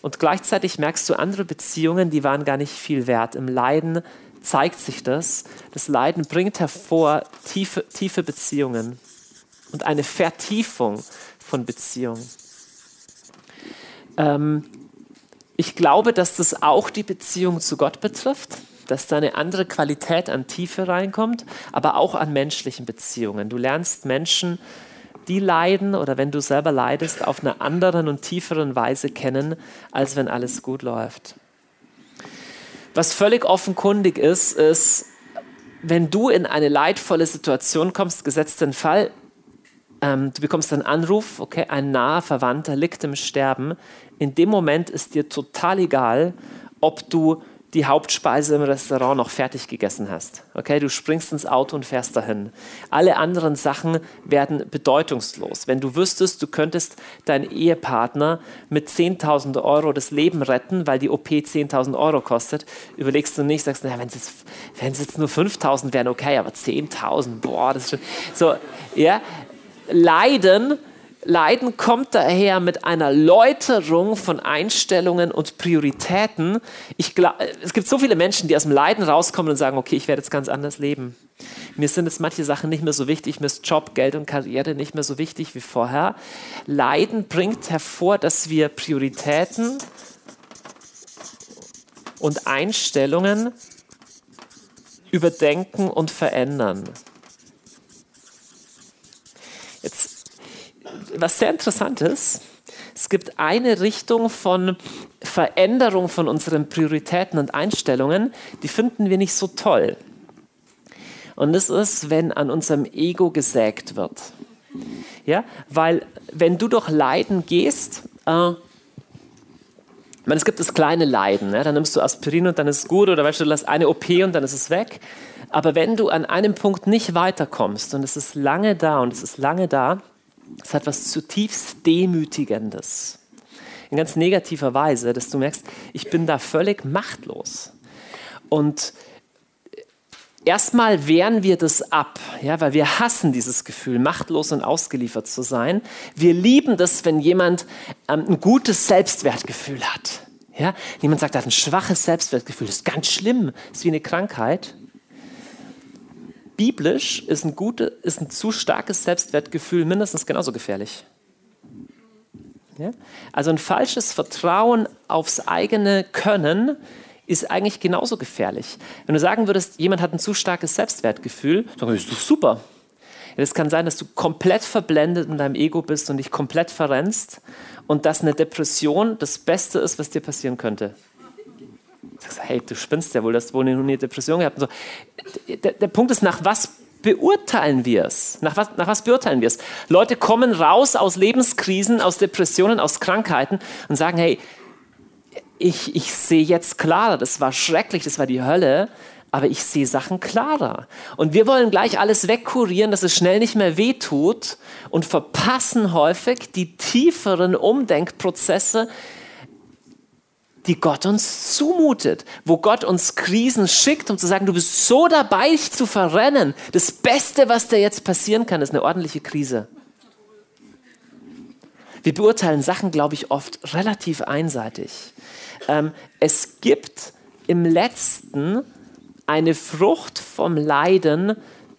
Und gleichzeitig merkst du andere Beziehungen, die waren gar nicht viel wert. Im Leiden zeigt sich das. Das Leiden bringt hervor tiefe, tiefe Beziehungen und eine Vertiefung von Beziehungen. Ähm, ich glaube, dass das auch die Beziehung zu Gott betrifft, dass da eine andere Qualität an Tiefe reinkommt, aber auch an menschlichen Beziehungen. Du lernst Menschen, die leiden oder wenn du selber leidest, auf einer anderen und tieferen Weise kennen, als wenn alles gut läuft. Was völlig offenkundig ist, ist, wenn du in eine leidvolle Situation kommst, gesetzt den Fall, ähm, du bekommst einen Anruf, okay, ein naher Verwandter liegt im Sterben. In dem Moment ist dir total egal, ob du die Hauptspeise im Restaurant noch fertig gegessen hast. Okay, du springst ins Auto und fährst dahin. Alle anderen Sachen werden bedeutungslos. Wenn du wüsstest, du könntest deinen Ehepartner mit 10.000 Euro das Leben retten, weil die OP 10.000 Euro kostet, überlegst du nicht, sagst, wenn es jetzt, jetzt nur 5.000 wären, okay, aber 10.000, boah, das ist schon so, ja, Leiden, Leiden kommt daher mit einer Läuterung von Einstellungen und Prioritäten. Ich glaub, es gibt so viele Menschen, die aus dem Leiden rauskommen und sagen, okay, ich werde jetzt ganz anders leben. Mir sind jetzt manche Sachen nicht mehr so wichtig, mir ist Job, Geld und Karriere nicht mehr so wichtig wie vorher. Leiden bringt hervor, dass wir Prioritäten und Einstellungen überdenken und verändern. Jetzt, was sehr interessant ist, es gibt eine Richtung von Veränderung von unseren Prioritäten und Einstellungen, die finden wir nicht so toll. Und das ist, wenn an unserem Ego gesägt wird. Ja, weil wenn du durch Leiden gehst, äh, meine, es gibt das kleine Leiden, ne? dann nimmst du Aspirin und dann ist es gut oder weißt du, du lässt eine OP und dann ist es weg. Aber wenn du an einem Punkt nicht weiterkommst und es ist lange da und es ist lange da, es hat was zutiefst Demütigendes. In ganz negativer Weise, dass du merkst, ich bin da völlig machtlos. Und erstmal wehren wir das ab, ja, weil wir hassen dieses Gefühl, machtlos und ausgeliefert zu sein. Wir lieben das, wenn jemand ähm, ein gutes Selbstwertgefühl hat. Ja? Jemand sagt, er hat ein schwaches Selbstwertgefühl, das ist ganz schlimm, das ist wie eine Krankheit biblisch ist ein, gute, ist ein zu starkes Selbstwertgefühl mindestens genauso gefährlich. Ja? Also ein falsches Vertrauen aufs eigene Können ist eigentlich genauso gefährlich. Wenn du sagen würdest, jemand hat ein zu starkes Selbstwertgefühl, dann ist das super. Es kann sein, dass du komplett verblendet in deinem Ego bist und dich komplett verrennst und dass eine Depression das Beste ist, was dir passieren könnte. Hey, du spinnst ja wohl, du wohl eine Depression gehabt. So. Der, der Punkt ist, nach was beurteilen wir es? Nach was, nach was beurteilen wir es? Leute kommen raus aus Lebenskrisen, aus Depressionen, aus Krankheiten und sagen, hey, ich, ich sehe jetzt klarer, das war schrecklich, das war die Hölle, aber ich sehe Sachen klarer. Und wir wollen gleich alles wegkurieren, dass es schnell nicht mehr wehtut und verpassen häufig die tieferen Umdenkprozesse, die Gott uns zumutet, wo Gott uns Krisen schickt, um zu sagen, du bist so dabei, dich zu verrennen. Das Beste, was dir jetzt passieren kann, ist eine ordentliche Krise. Wir beurteilen Sachen, glaube ich, oft relativ einseitig. Ähm, es gibt im letzten eine Frucht vom Leiden,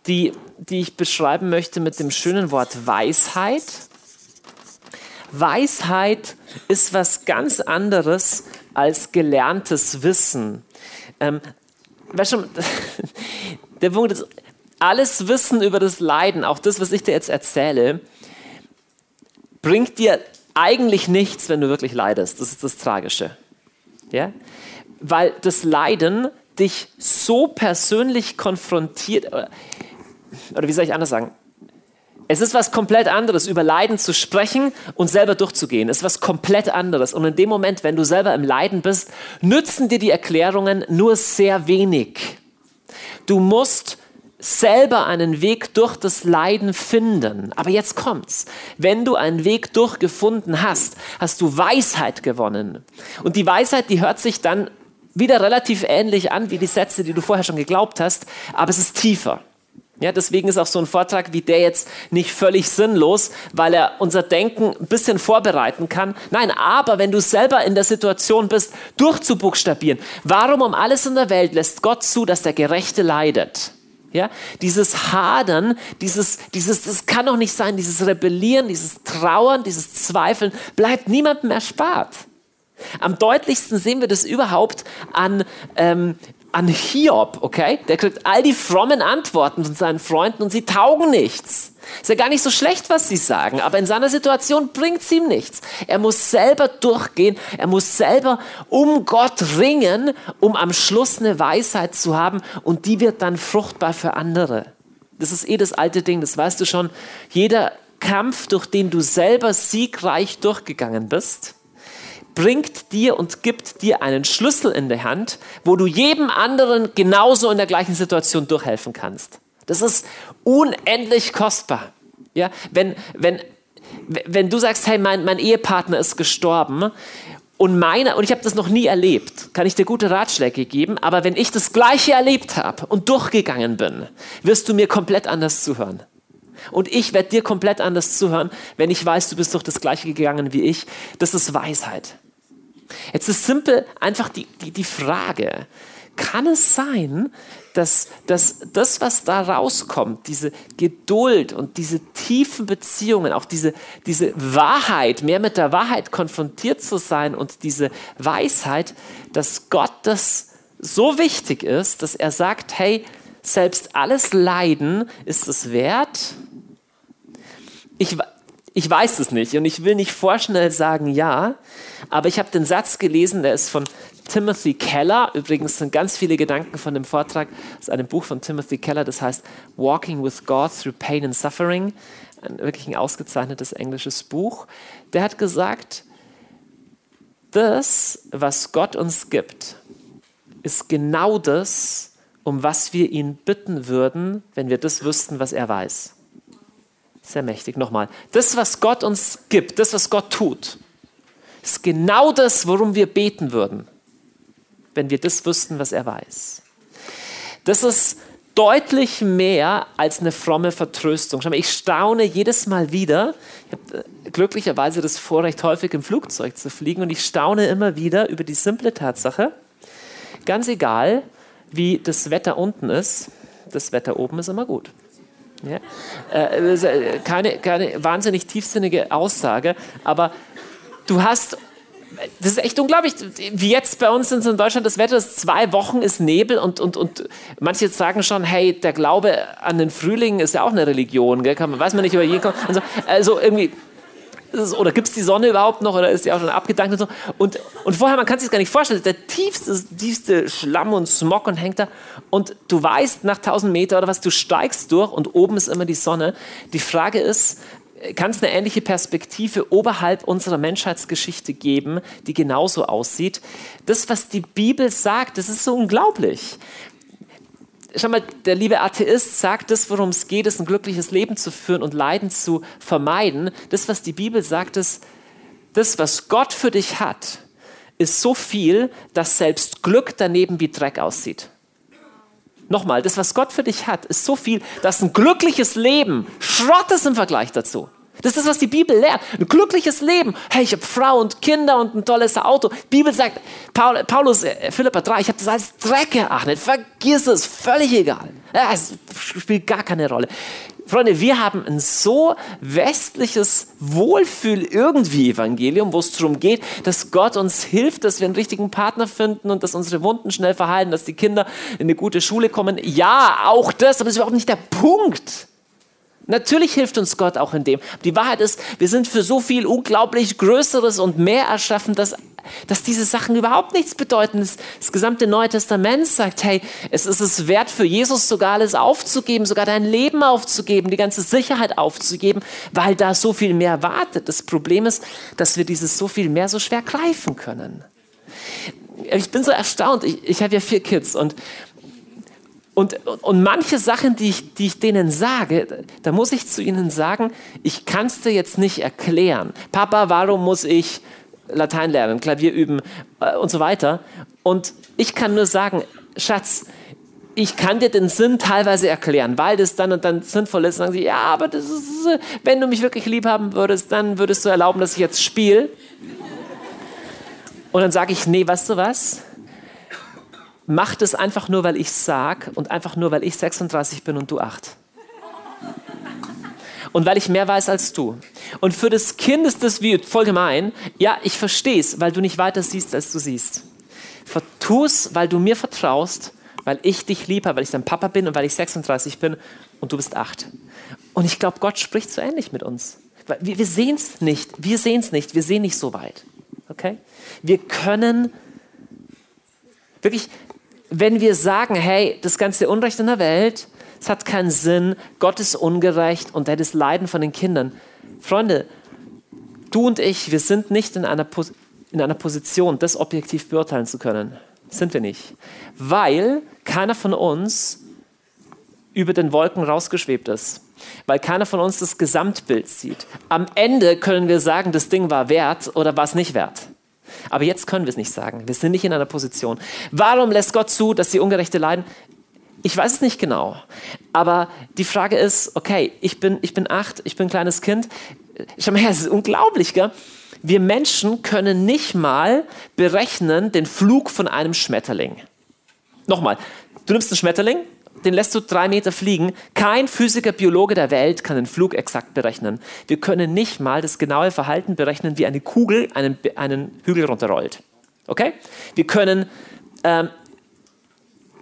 die, die ich beschreiben möchte mit dem schönen Wort Weisheit. Weisheit ist was ganz anderes als gelerntes Wissen. Ähm, weißt du, der Punkt ist, alles Wissen über das Leiden, auch das, was ich dir jetzt erzähle, bringt dir eigentlich nichts, wenn du wirklich leidest. Das ist das Tragische. Ja? Weil das Leiden dich so persönlich konfrontiert, oder, oder wie soll ich anders sagen? Es ist was komplett anderes, über Leiden zu sprechen und selber durchzugehen. Es ist was komplett anderes. Und in dem Moment, wenn du selber im Leiden bist, nützen dir die Erklärungen nur sehr wenig. Du musst selber einen Weg durch das Leiden finden. Aber jetzt kommt's. Wenn du einen Weg durchgefunden hast, hast du Weisheit gewonnen. Und die Weisheit, die hört sich dann wieder relativ ähnlich an wie die Sätze, die du vorher schon geglaubt hast, aber es ist tiefer. Ja, deswegen ist auch so ein Vortrag wie der jetzt nicht völlig sinnlos, weil er unser Denken ein bisschen vorbereiten kann. Nein, aber wenn du selber in der Situation bist, durchzubuchstabieren, warum um alles in der Welt lässt Gott zu, dass der Gerechte leidet? Ja, dieses Hadern, dieses, dieses, das kann doch nicht sein, dieses Rebellieren, dieses Trauern, dieses Zweifeln, bleibt niemandem erspart. Am deutlichsten sehen wir das überhaupt an, ähm, an Hiob, okay? Der kriegt all die frommen Antworten von seinen Freunden und sie taugen nichts. Ist ja gar nicht so schlecht, was sie sagen, aber in seiner Situation bringt es ihm nichts. Er muss selber durchgehen, er muss selber um Gott ringen, um am Schluss eine Weisheit zu haben und die wird dann fruchtbar für andere. Das ist eh das alte Ding, das weißt du schon. Jeder Kampf, durch den du selber siegreich durchgegangen bist, bringt dir und gibt dir einen Schlüssel in die Hand, wo du jedem anderen genauso in der gleichen Situation durchhelfen kannst. Das ist unendlich kostbar. Ja, wenn, wenn, wenn du sagst, hey, mein, mein Ehepartner ist gestorben und meiner, und ich habe das noch nie erlebt, kann ich dir gute Ratschläge geben, aber wenn ich das Gleiche erlebt habe und durchgegangen bin, wirst du mir komplett anders zuhören. Und ich werde dir komplett anders zuhören, wenn ich weiß, du bist durch das Gleiche gegangen wie ich. Das ist Weisheit. Jetzt ist simpel einfach die, die, die Frage, kann es sein, dass, dass das, was da rauskommt, diese Geduld und diese tiefen Beziehungen, auch diese, diese Wahrheit, mehr mit der Wahrheit konfrontiert zu sein und diese Weisheit, dass Gott das so wichtig ist, dass er sagt, hey, selbst alles Leiden ist es wert. Ich, ich weiß es nicht und ich will nicht vorschnell sagen ja, aber ich habe den Satz gelesen, der ist von Timothy Keller. Übrigens sind ganz viele Gedanken von dem Vortrag aus einem Buch von Timothy Keller, das heißt Walking with God Through Pain and Suffering. Ein wirklich ein ausgezeichnetes englisches Buch. Der hat gesagt, das, was Gott uns gibt, ist genau das, um was wir ihn bitten würden, wenn wir das wüssten, was er weiß. Sehr mächtig. Nochmal. Das, was Gott uns gibt, das, was Gott tut, ist genau das, worum wir beten würden, wenn wir das wüssten, was er weiß. Das ist deutlich mehr als eine fromme Vertröstung. Ich staune jedes Mal wieder. Ich habe äh, glücklicherweise das Vorrecht, häufig im Flugzeug zu fliegen und ich staune immer wieder über die simple Tatsache, ganz egal, wie das Wetter unten ist, das Wetter oben ist immer gut. Ja? Äh, äh, keine, keine wahnsinnig tiefsinnige Aussage, aber du hast das ist echt unglaublich. Wie jetzt bei uns in Deutschland das Wetter ist, zwei Wochen ist Nebel und, und, und manche sagen schon, hey, der Glaube an den Frühling ist ja auch eine Religion, gell? Kann man, weiß man nicht, über jeden. Also, also irgendwie, oder gibt es die Sonne überhaupt noch oder ist die auch schon abgedankt und so. Und, und vorher, man kann sich gar nicht vorstellen, der tiefste, tiefste Schlamm und Smog und hängt da. Und du weißt nach 1000 Meter oder was, du steigst durch und oben ist immer die Sonne. Die Frage ist, kann es eine ähnliche Perspektive oberhalb unserer Menschheitsgeschichte geben, die genauso aussieht? Das, was die Bibel sagt, das ist so unglaublich. Schau mal, der liebe Atheist sagt, das, worum es geht, ist ein glückliches Leben zu führen und Leiden zu vermeiden. Das, was die Bibel sagt, ist, das, was Gott für dich hat, ist so viel, dass selbst Glück daneben wie Dreck aussieht. Nochmal, das, was Gott für dich hat, ist so viel, dass ein glückliches Leben Schrott ist im Vergleich dazu. Das ist was die Bibel lehrt. Ein glückliches Leben. Hey, ich habe Frau und Kinder und ein tolles Auto. Die Bibel sagt, Paul, Paulus, äh, Philippa 3, ich habe das als Dreck geachtet. Vergiss es, völlig egal. Ja, es spielt gar keine Rolle. Freunde, wir haben ein so westliches Wohlfühl irgendwie Evangelium, wo es darum geht, dass Gott uns hilft, dass wir einen richtigen Partner finden und dass unsere Wunden schnell verheilen, dass die Kinder in eine gute Schule kommen. Ja, auch das, aber das ist überhaupt nicht der Punkt. Natürlich hilft uns Gott auch in dem. Die Wahrheit ist, wir sind für so viel unglaublich Größeres und mehr erschaffen, dass, dass diese Sachen überhaupt nichts bedeuten. Das, das gesamte Neue Testament sagt, hey, es ist es wert für Jesus sogar alles aufzugeben, sogar dein Leben aufzugeben, die ganze Sicherheit aufzugeben, weil da so viel mehr wartet. Das Problem ist, dass wir dieses so viel mehr so schwer greifen können. Ich bin so erstaunt. Ich, ich habe ja vier Kids und und, und manche Sachen, die ich, die ich denen sage, da muss ich zu ihnen sagen, ich kann es dir jetzt nicht erklären. Papa, warum muss ich Latein lernen, Klavier üben äh, und so weiter. Und ich kann nur sagen, Schatz, ich kann dir den Sinn teilweise erklären, weil das dann und dann sinnvoll ist. Sagen sie, ja, aber das ist, wenn du mich wirklich lieb haben würdest, dann würdest du erlauben, dass ich jetzt spiele. Und dann sage ich, nee, weißt du was? Macht es einfach nur, weil ich sag und einfach nur, weil ich 36 bin und du 8. Und weil ich mehr weiß als du. Und für das Kind ist das wie voll gemein. Ja, ich verstehe es, weil du nicht weiter siehst, als du siehst. Tu es, weil du mir vertraust, weil ich dich lieb habe, weil ich dein Papa bin und weil ich 36 bin und du bist 8. Und ich glaube, Gott spricht so ähnlich mit uns. Wir, wir sehen es nicht. Wir sehen es nicht. Wir sehen nicht so weit. Okay? Wir können wirklich wenn wir sagen, hey, das ganze Unrecht in der Welt, es hat keinen Sinn, Gott ist ungerecht und das Leiden von den Kindern. Freunde, du und ich, wir sind nicht in einer, Pos in einer Position, das objektiv beurteilen zu können. Sind wir nicht. Weil keiner von uns über den Wolken rausgeschwebt ist. Weil keiner von uns das Gesamtbild sieht. Am Ende können wir sagen, das Ding war wert oder war es nicht wert. Aber jetzt können wir es nicht sagen. Wir sind nicht in einer Position. Warum lässt Gott zu, dass die Ungerechte leiden? Ich weiß es nicht genau. Aber die Frage ist, okay, ich bin, ich bin acht, ich bin ein kleines Kind. Schau mal her, es ist unglaublich, gell? Wir Menschen können nicht mal berechnen den Flug von einem Schmetterling. Nochmal, du nimmst einen Schmetterling, den lässt du drei Meter fliegen. Kein Physiker, Biologe der Welt kann den Flug exakt berechnen. Wir können nicht mal das genaue Verhalten berechnen, wie eine Kugel einen, einen Hügel runterrollt. Okay? Wir können ähm,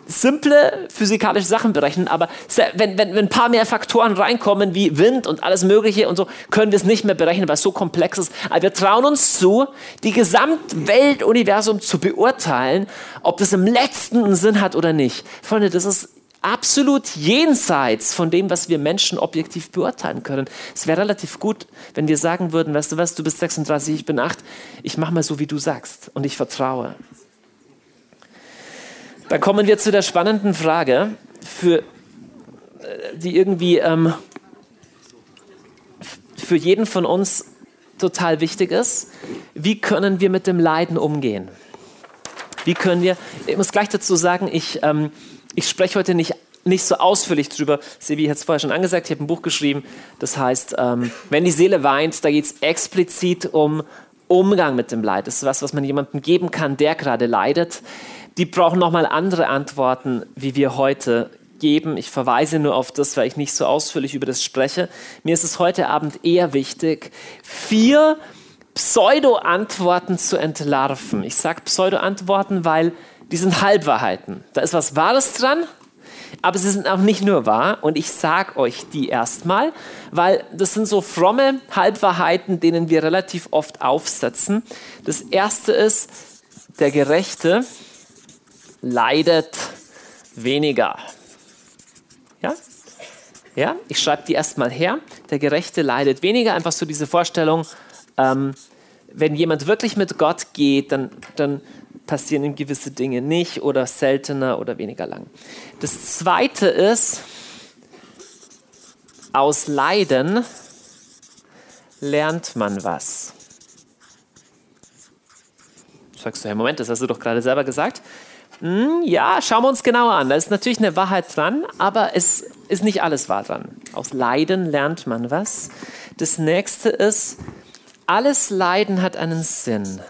simple physikalische Sachen berechnen, aber wenn, wenn, wenn ein paar mehr Faktoren reinkommen, wie Wind und alles Mögliche und so, können wir es nicht mehr berechnen, weil es so komplex ist. Aber wir trauen uns zu, die Gesamtweltuniversum zu beurteilen, ob das im letzten einen Sinn hat oder nicht. Freunde, das ist absolut jenseits von dem, was wir Menschen objektiv beurteilen können. Es wäre relativ gut, wenn wir sagen würden, weißt du was, du bist 36, ich bin 8, ich mache mal so, wie du sagst und ich vertraue. Dann kommen wir zu der spannenden Frage, für, äh, die irgendwie ähm, für jeden von uns total wichtig ist. Wie können wir mit dem Leiden umgehen? Wie können wir, ich muss gleich dazu sagen, ich... Ähm, ich spreche heute nicht, nicht so ausführlich drüber. Sebi hat es vorher schon angesagt, ich habe ein Buch geschrieben, das heißt, ähm, wenn die Seele weint, da geht es explizit um Umgang mit dem Leid. Das ist was, was man jemandem geben kann, der gerade leidet. Die brauchen nochmal andere Antworten, wie wir heute geben. Ich verweise nur auf das, weil ich nicht so ausführlich über das spreche. Mir ist es heute Abend eher wichtig, vier Pseudo-Antworten zu entlarven. Ich sage Pseudo-Antworten, weil die sind Halbwahrheiten. Da ist was Wahres dran, aber sie sind auch nicht nur wahr. Und ich sage euch die erstmal, weil das sind so fromme Halbwahrheiten, denen wir relativ oft aufsetzen. Das erste ist, der Gerechte leidet weniger. Ja? Ja, ich schreibe die erstmal her. Der Gerechte leidet weniger. Einfach so diese Vorstellung, ähm, wenn jemand wirklich mit Gott geht, dann, dann passieren ihm gewisse Dinge nicht oder seltener oder weniger lang. Das zweite ist, aus Leiden lernt man was. Sagst du, hey, Moment, das hast du doch gerade selber gesagt. Hm, ja, schauen wir uns genauer an. Da ist natürlich eine Wahrheit dran, aber es ist nicht alles wahr dran. Aus Leiden lernt man was. Das nächste ist, alles Leiden hat einen Sinn.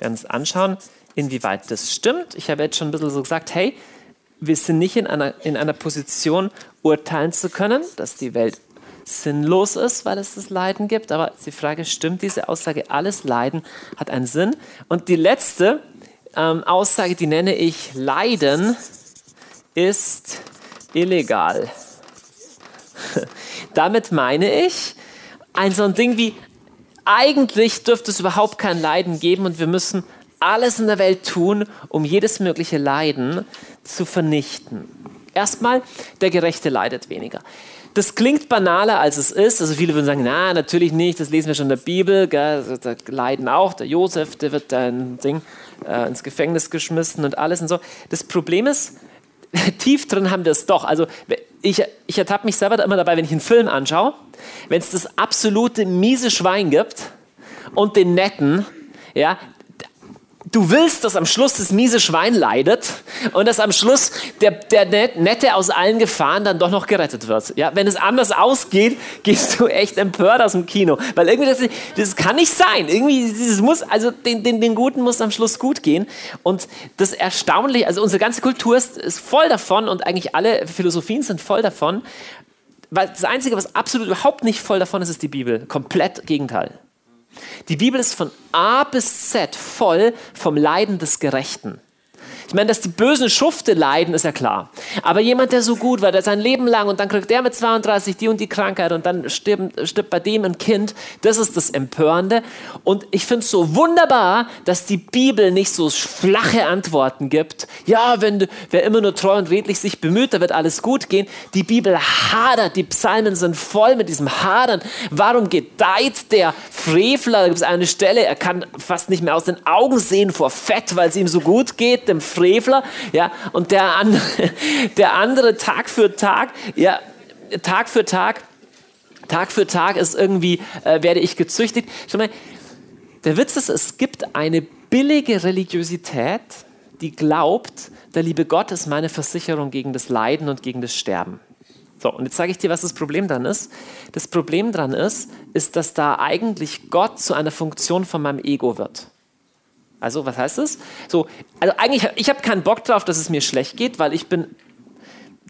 Werden uns anschauen, inwieweit das stimmt. Ich habe jetzt schon ein bisschen so gesagt, hey, wir sind nicht in einer, in einer Position, urteilen zu können, dass die Welt sinnlos ist, weil es das Leiden gibt. Aber die Frage, stimmt diese Aussage, alles Leiden hat einen Sinn? Und die letzte ähm, Aussage, die nenne ich, Leiden ist illegal. Damit meine ich, ein so ein Ding wie, eigentlich dürfte es überhaupt kein Leiden geben und wir müssen alles in der Welt tun, um jedes mögliche Leiden zu vernichten. Erstmal, der Gerechte leidet weniger. Das klingt banaler, als es ist. Also viele würden sagen, na, natürlich nicht, das lesen wir schon in der Bibel. Gell? Da leiden auch. Der Josef, der wird da ein Ding äh, ins Gefängnis geschmissen und alles und so. Das Problem ist, tief drin haben wir es doch. Also ich, ich ertappe mich selber immer dabei, wenn ich einen Film anschaue, wenn es das absolute miese Schwein gibt und den netten, ja, du willst, dass am Schluss das miese Schwein leidet und dass am Schluss der, der Nette aus allen Gefahren dann doch noch gerettet wird. Ja, wenn es anders ausgeht, gehst du echt empört aus dem Kino. Weil irgendwie, das, das kann nicht sein. Irgendwie, das muss, also den, den, den Guten muss am Schluss gut gehen. Und das Erstaunliche, also unsere ganze Kultur ist, ist voll davon und eigentlich alle Philosophien sind voll davon. Weil das Einzige, was absolut überhaupt nicht voll davon ist, ist die Bibel. Komplett Gegenteil. Die Bibel ist von A bis Z voll vom Leiden des Gerechten. Ich meine, dass die bösen Schufte leiden, ist ja klar. Aber jemand, der so gut war, der sein Leben lang und dann kriegt der mit 32 die und die Krankheit und dann stirbt, stirbt bei dem ein Kind, das ist das Empörende. Und ich finde es so wunderbar, dass die Bibel nicht so flache Antworten gibt. Ja, wenn wer immer nur treu und redlich sich bemüht, da wird alles gut gehen. Die Bibel hadert, die Psalmen sind voll mit diesem Hadern. Warum gedeiht der Frevler? Da gibt es eine Stelle, er kann fast nicht mehr aus den Augen sehen vor Fett, weil es ihm so gut geht. Dem Frevler, ja, und der andere, der andere Tag für Tag, ja, Tag für Tag, Tag für Tag ist irgendwie, äh, werde ich gezüchtigt. Schau mal, der Witz ist, es gibt eine billige Religiosität, die glaubt, der liebe Gott ist meine Versicherung gegen das Leiden und gegen das Sterben. So, und jetzt sage ich dir, was das Problem dran ist. Das Problem dran ist, ist, dass da eigentlich Gott zu einer Funktion von meinem Ego wird. Also, was heißt das? So, also eigentlich, ich habe keinen Bock drauf, dass es mir schlecht geht, weil ich bin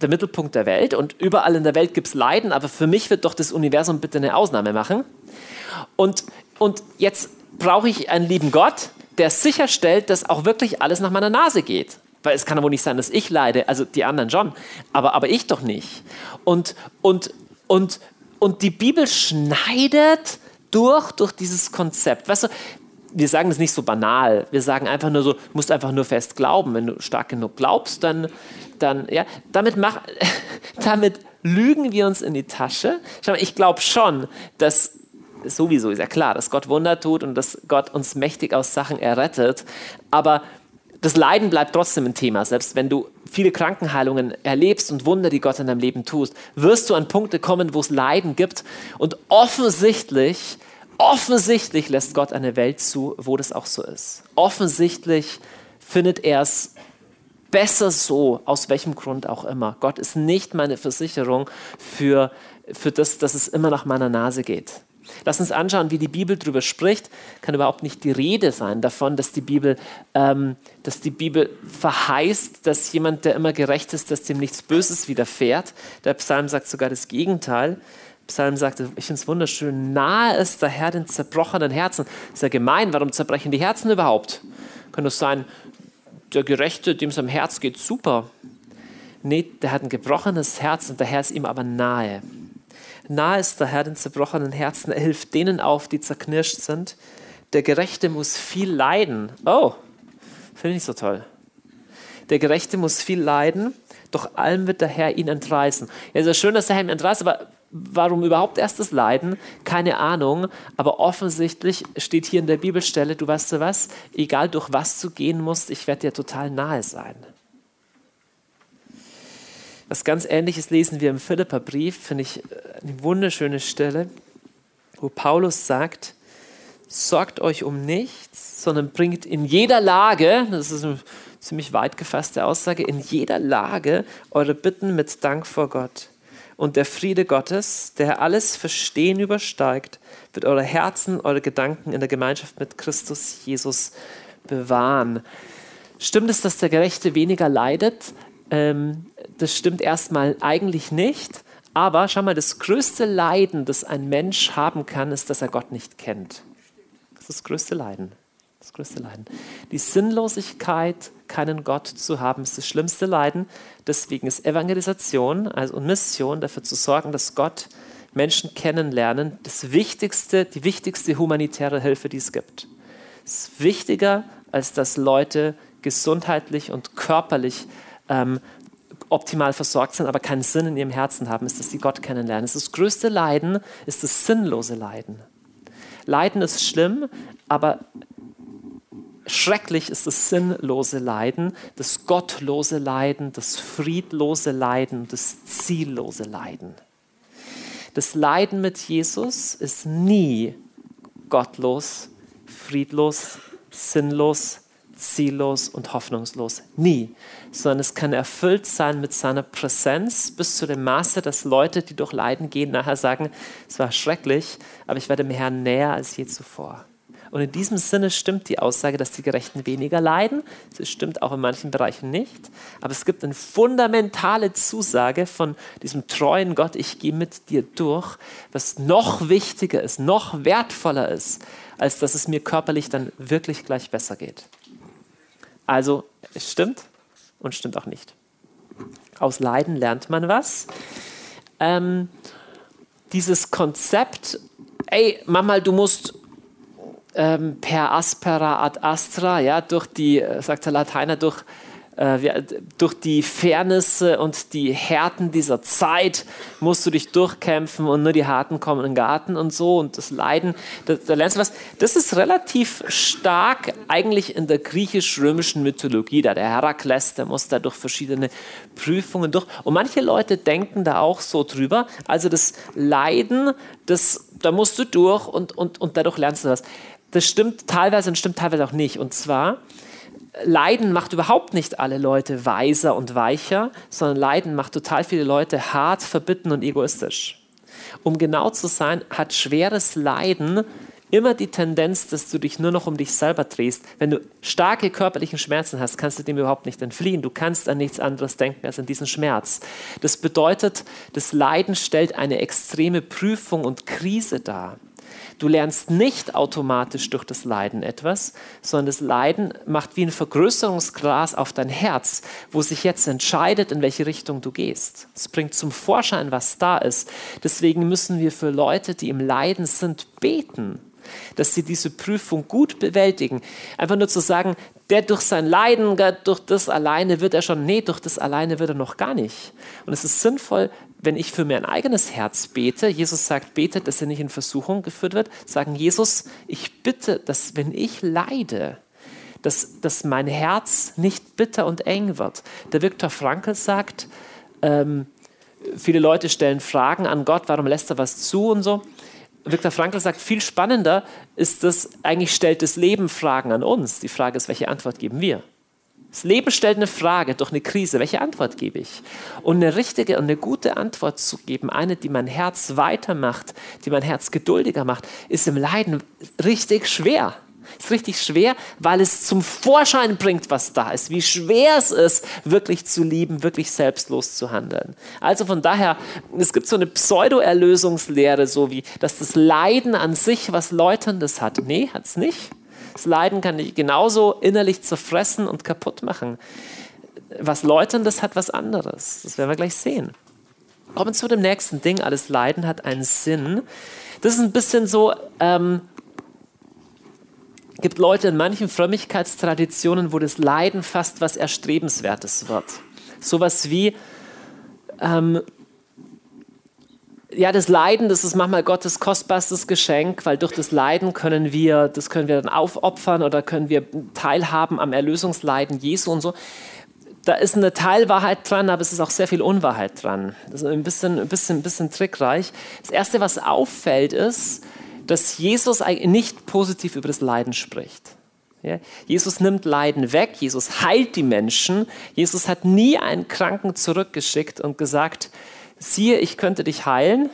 der Mittelpunkt der Welt und überall in der Welt gibt es Leiden, aber für mich wird doch das Universum bitte eine Ausnahme machen. Und, und jetzt brauche ich einen lieben Gott, der sicherstellt, dass auch wirklich alles nach meiner Nase geht. Weil es kann ja wohl nicht sein, dass ich leide, also die anderen schon, aber, aber ich doch nicht. Und, und, und, und die Bibel schneidet durch, durch dieses Konzept. Weißt du, wir sagen das nicht so banal. Wir sagen einfach nur so, du musst einfach nur fest glauben. Wenn du stark genug glaubst, dann, dann ja, damit, mach, damit lügen wir uns in die Tasche. Schau mal, ich glaube schon, dass sowieso ist ja klar, dass Gott Wunder tut und dass Gott uns mächtig aus Sachen errettet. Aber das Leiden bleibt trotzdem ein Thema. Selbst wenn du viele Krankenheilungen erlebst und Wunder, die Gott in deinem Leben tust, wirst du an Punkte kommen, wo es Leiden gibt. Und offensichtlich Offensichtlich lässt Gott eine Welt zu, wo das auch so ist. Offensichtlich findet er es besser so, aus welchem Grund auch immer. Gott ist nicht meine Versicherung für, für das, dass es immer nach meiner Nase geht. Lass uns anschauen, wie die Bibel darüber spricht. Kann überhaupt nicht die Rede sein davon, dass die Bibel, ähm, dass die Bibel verheißt, dass jemand, der immer gerecht ist, dass dem nichts Böses widerfährt. Der Psalm sagt sogar das Gegenteil. Psalm sagt, ich finde es wunderschön, nahe ist der Herr den zerbrochenen Herzen. Das ist ja gemein, warum zerbrechen die Herzen überhaupt? Kann es sein, der Gerechte, dem es am Herz geht, super. Nee, der hat ein gebrochenes Herz und der Herr ist ihm aber nahe. Nahe ist der Herr den zerbrochenen Herzen. Er hilft denen auf, die zerknirscht sind. Der Gerechte muss viel leiden. Oh, finde ich so toll. Der Gerechte muss viel leiden, doch allem wird der Herr ihn entreißen. Ja, es ist schön, dass der Herr ihn entreißt, aber warum überhaupt erst das Leiden? Keine Ahnung. Aber offensichtlich steht hier in der Bibelstelle, du weißt du was, egal durch was du gehen musst, ich werde dir total nahe sein. Was ganz Ähnliches lesen wir im Philipperbrief, finde ich äh, eine wunderschöne Stelle, wo Paulus sagt, sorgt euch um nichts, sondern bringt in jeder Lage, das ist eine ziemlich weit gefasste Aussage, in jeder Lage eure Bitten mit Dank vor Gott. Und der Friede Gottes, der alles Verstehen übersteigt, wird eure Herzen, eure Gedanken in der Gemeinschaft mit Christus Jesus bewahren. Stimmt es, dass der Gerechte weniger leidet? Ähm, das stimmt erstmal eigentlich nicht. Aber schau mal, das größte Leiden, das ein Mensch haben kann, ist, dass er Gott nicht kennt. Das ist das größte Leiden. Das größte Leiden. Die Sinnlosigkeit, keinen Gott zu haben, ist das schlimmste Leiden. Deswegen ist Evangelisation also und Mission dafür zu sorgen, dass Gott Menschen kennenlernen, das wichtigste, die wichtigste humanitäre Hilfe, die es gibt. Es ist wichtiger, als dass Leute gesundheitlich und körperlich ähm, optimal versorgt sind, aber keinen Sinn in ihrem Herzen haben, ist, dass sie Gott kennenlernen. Das, das größte Leiden ist das sinnlose Leiden. Leiden ist schlimm, aber schrecklich ist das sinnlose Leiden, das gottlose Leiden, das friedlose Leiden, das ziellose Leiden. Das Leiden mit Jesus ist nie gottlos, friedlos, sinnlos, ziellos und hoffnungslos. Nie. Sondern es kann erfüllt sein mit seiner Präsenz bis zu dem Maße, dass Leute, die durch Leiden gehen, nachher sagen, es war schrecklich, aber ich werde dem Herrn näher als je zuvor. Und in diesem Sinne stimmt die Aussage, dass die Gerechten weniger leiden. Das stimmt auch in manchen Bereichen nicht. Aber es gibt eine fundamentale Zusage von diesem treuen Gott, ich gehe mit dir durch, was noch wichtiger ist, noch wertvoller ist, als dass es mir körperlich dann wirklich gleich besser geht. Also es stimmt und stimmt auch nicht. Aus Leiden lernt man was. Ähm, dieses Konzept, ey, Mama, du musst ähm, per aspera ad astra, ja, durch die, äh, sagt der Lateiner, durch äh, durch die Fairness und die Härten dieser Zeit musst du dich durchkämpfen und nur die Harten kommen in den Garten und so und das Leiden, da, da lernst du was. Das ist relativ stark eigentlich in der griechisch-römischen Mythologie. Da der Herakles, der muss da durch verschiedene Prüfungen durch. Und manche Leute denken da auch so drüber. Also das Leiden, das, da musst du durch und, und, und dadurch lernst du was. Das stimmt teilweise und stimmt teilweise auch nicht. Und zwar, Leiden macht überhaupt nicht alle Leute weiser und weicher, sondern Leiden macht total viele Leute hart, verbitten und egoistisch. Um genau zu sein, hat schweres Leiden immer die Tendenz, dass du dich nur noch um dich selber drehst. Wenn du starke körperliche Schmerzen hast, kannst du dem überhaupt nicht entfliehen. Du kannst an nichts anderes denken als an diesen Schmerz. Das bedeutet, das Leiden stellt eine extreme Prüfung und Krise dar. Du lernst nicht automatisch durch das Leiden etwas, sondern das Leiden macht wie ein Vergrößerungsglas auf dein Herz, wo sich jetzt entscheidet, in welche Richtung du gehst. Es bringt zum Vorschein, was da ist. Deswegen müssen wir für Leute, die im Leiden sind, beten dass sie diese Prüfung gut bewältigen. Einfach nur zu sagen, der durch sein Leiden, durch das alleine wird er schon, nee, durch das alleine wird er noch gar nicht. Und es ist sinnvoll, wenn ich für mein eigenes Herz bete, Jesus sagt, betet, dass er nicht in Versuchung geführt wird, sagen, Jesus, ich bitte, dass wenn ich leide, dass, dass mein Herz nicht bitter und eng wird. Der Viktor Frankl sagt, ähm, viele Leute stellen Fragen an Gott, warum lässt er was zu und so. Viktor Frankl sagt, viel spannender ist das, eigentlich stellt das Leben Fragen an uns. Die Frage ist, welche Antwort geben wir? Das Leben stellt eine Frage durch eine Krise. Welche Antwort gebe ich? Und eine richtige und eine gute Antwort zu geben, eine, die mein Herz weitermacht, die mein Herz geduldiger macht, ist im Leiden richtig schwer. Ist richtig schwer, weil es zum Vorschein bringt, was da ist, wie schwer es ist, wirklich zu lieben, wirklich selbstlos zu handeln. Also von daher, es gibt so eine Pseudo-Erlösungslehre, so wie, dass das Leiden an sich was Läuterndes hat. Nee, hat es nicht. Das Leiden kann dich genauso innerlich zerfressen und kaputt machen. Was Läuterndes hat was anderes. Das werden wir gleich sehen. Kommen zu dem nächsten Ding. Alles Leiden hat einen Sinn. Das ist ein bisschen so, ähm, gibt Leute in manchen Frömmigkeitstraditionen, wo das Leiden fast was Erstrebenswertes wird. Sowas wie, ähm, ja, das Leiden, das ist manchmal Gottes kostbarstes Geschenk, weil durch das Leiden können wir, das können wir dann aufopfern oder können wir teilhaben am Erlösungsleiden Jesu und so. Da ist eine Teilwahrheit dran, aber es ist auch sehr viel Unwahrheit dran. Das ist ein bisschen, ein bisschen, ein bisschen trickreich. Das Erste, was auffällt, ist, dass Jesus nicht positiv über das Leiden spricht. Ja, Jesus nimmt Leiden weg, Jesus heilt die Menschen. Jesus hat nie einen Kranken zurückgeschickt und gesagt, siehe, ich könnte dich heilen,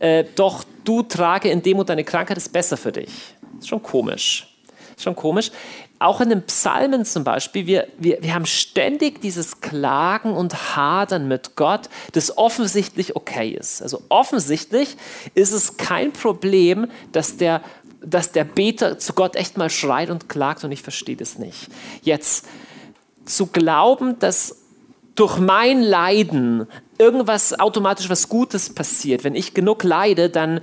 äh, doch du trage in Demut deine Krankheit, ist besser für dich. Ist schon komisch. Ist schon komisch. Auch in den Psalmen zum Beispiel, wir, wir, wir haben ständig dieses Klagen und Hadern mit Gott, das offensichtlich okay ist. Also offensichtlich ist es kein Problem, dass der, dass der Beter zu Gott echt mal schreit und klagt und ich verstehe das nicht. Jetzt zu glauben, dass durch mein Leiden irgendwas automatisch was Gutes passiert. Wenn ich genug leide, dann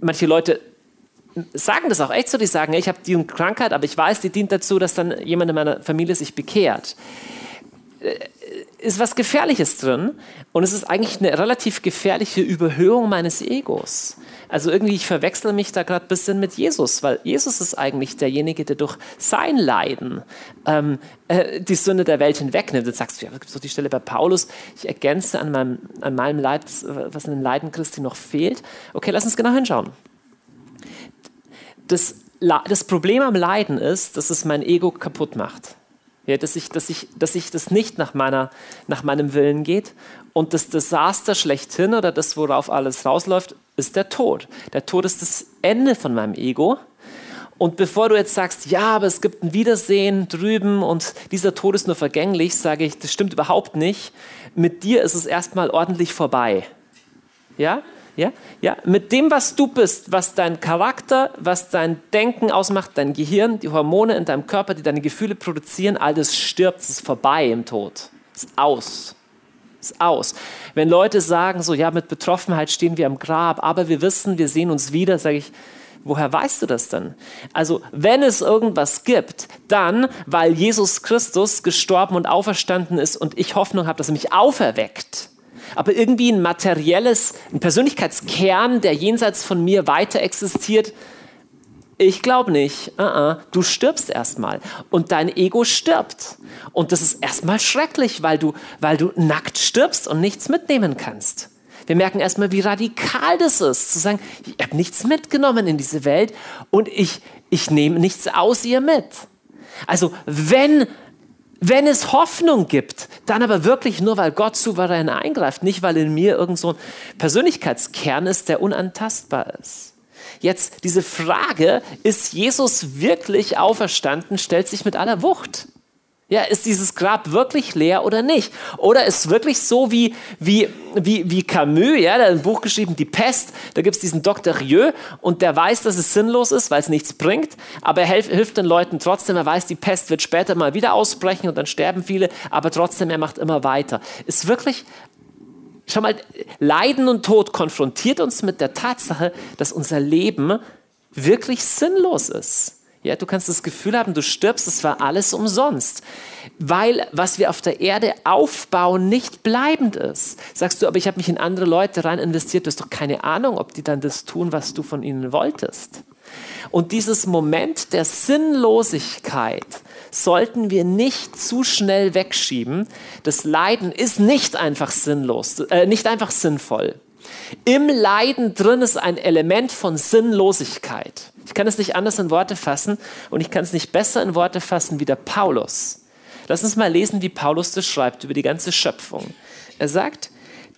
manche Leute sagen das auch echt so, die sagen, ich habe die Krankheit, aber ich weiß, die dient dazu, dass dann jemand in meiner Familie sich bekehrt. Äh, ist was Gefährliches drin und es ist eigentlich eine relativ gefährliche Überhöhung meines Egos. Also irgendwie, ich verwechsel mich da gerade ein bisschen mit Jesus, weil Jesus ist eigentlich derjenige, der durch sein Leiden ähm, äh, die Sünde der Welt hinwegnimmt. Jetzt sagst du, ja, gibt so die Stelle bei Paulus, ich ergänze an meinem, an meinem Leid, was in den Leiden Christi noch fehlt. Okay, lass uns genau hinschauen. Das, das Problem am Leiden ist, dass es mein Ego kaputt macht. Ja, dass, ich, dass, ich, dass ich das nicht nach, meiner, nach meinem Willen geht. Und das Desaster schlechthin oder das, worauf alles rausläuft, ist der Tod. Der Tod ist das Ende von meinem Ego. Und bevor du jetzt sagst, ja, aber es gibt ein Wiedersehen drüben und dieser Tod ist nur vergänglich, sage ich, das stimmt überhaupt nicht. Mit dir ist es erstmal ordentlich vorbei. Ja? Ja? Ja? Mit dem, was du bist, was dein Charakter, was dein Denken ausmacht, dein Gehirn, die Hormone in deinem Körper, die deine Gefühle produzieren, all das stirbt, es ist vorbei im Tod. Es ist aus. Es ist aus. Wenn Leute sagen, so, ja, mit Betroffenheit stehen wir am Grab, aber wir wissen, wir sehen uns wieder, sage ich, woher weißt du das denn? Also, wenn es irgendwas gibt, dann, weil Jesus Christus gestorben und auferstanden ist und ich Hoffnung habe, dass er mich auferweckt aber irgendwie ein materielles, ein Persönlichkeitskern, der jenseits von mir weiter existiert. Ich glaube nicht. Uh -uh. Du stirbst erstmal und dein Ego stirbt. Und das ist erstmal schrecklich, weil du, weil du nackt stirbst und nichts mitnehmen kannst. Wir merken erstmal, wie radikal das ist, zu sagen, ich habe nichts mitgenommen in diese Welt und ich, ich nehme nichts aus ihr mit. Also wenn wenn es Hoffnung gibt, dann aber wirklich nur, weil Gott souverän eingreift, nicht weil in mir irgend so ein Persönlichkeitskern ist, der unantastbar ist. Jetzt diese Frage, ist Jesus wirklich auferstanden, stellt sich mit aller Wucht. Ja, ist dieses Grab wirklich leer oder nicht? Oder ist es wirklich so wie, wie, wie, wie Camus, ja, der hat ein Buch geschrieben, Die Pest, da gibt es diesen Dr. Rieu und der weiß, dass es sinnlos ist, weil es nichts bringt, aber er hilft, hilft den Leuten trotzdem, er weiß, die Pest wird später mal wieder ausbrechen und dann sterben viele, aber trotzdem, er macht immer weiter. Ist wirklich, schau mal, Leiden und Tod konfrontiert uns mit der Tatsache, dass unser Leben wirklich sinnlos ist. Ja, du kannst das Gefühl haben, du stirbst, es war alles umsonst. Weil was wir auf der Erde aufbauen, nicht bleibend ist. Sagst du, aber ich habe mich in andere Leute rein investiert, du hast doch keine Ahnung, ob die dann das tun, was du von ihnen wolltest. Und dieses Moment der Sinnlosigkeit sollten wir nicht zu schnell wegschieben. Das Leiden ist nicht einfach sinnlos, äh, nicht einfach sinnvoll. Im Leiden drin ist ein Element von Sinnlosigkeit. Ich kann es nicht anders in Worte fassen und ich kann es nicht besser in Worte fassen wie der Paulus. Lass uns mal lesen, wie Paulus das schreibt über die ganze Schöpfung. Er sagt,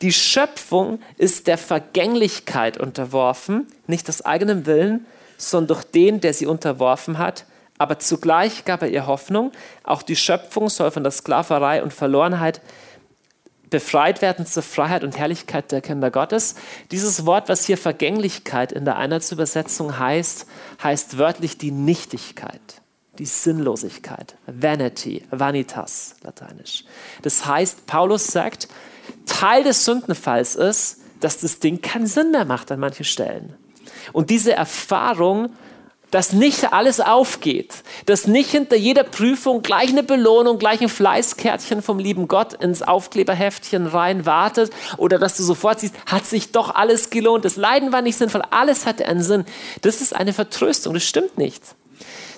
die Schöpfung ist der Vergänglichkeit unterworfen, nicht aus eigenem Willen, sondern durch den, der sie unterworfen hat. Aber zugleich gab er ihr Hoffnung, auch die Schöpfung soll von der Sklaverei und Verlorenheit befreit werden zur Freiheit und Herrlichkeit der Kinder Gottes. Dieses Wort, was hier Vergänglichkeit in der Einheitsübersetzung heißt, heißt wörtlich die Nichtigkeit, die Sinnlosigkeit, Vanity, Vanitas, lateinisch. Das heißt, Paulus sagt, Teil des Sündenfalls ist, dass das Ding keinen Sinn mehr macht an manchen Stellen. Und diese Erfahrung dass nicht alles aufgeht, dass nicht hinter jeder Prüfung gleich eine Belohnung, gleich ein Fleißkärtchen vom lieben Gott ins Aufkleberheftchen rein wartet oder dass du sofort siehst, hat sich doch alles gelohnt, das Leiden war nicht sinnvoll, alles hatte einen Sinn. Das ist eine Vertröstung, das stimmt nicht.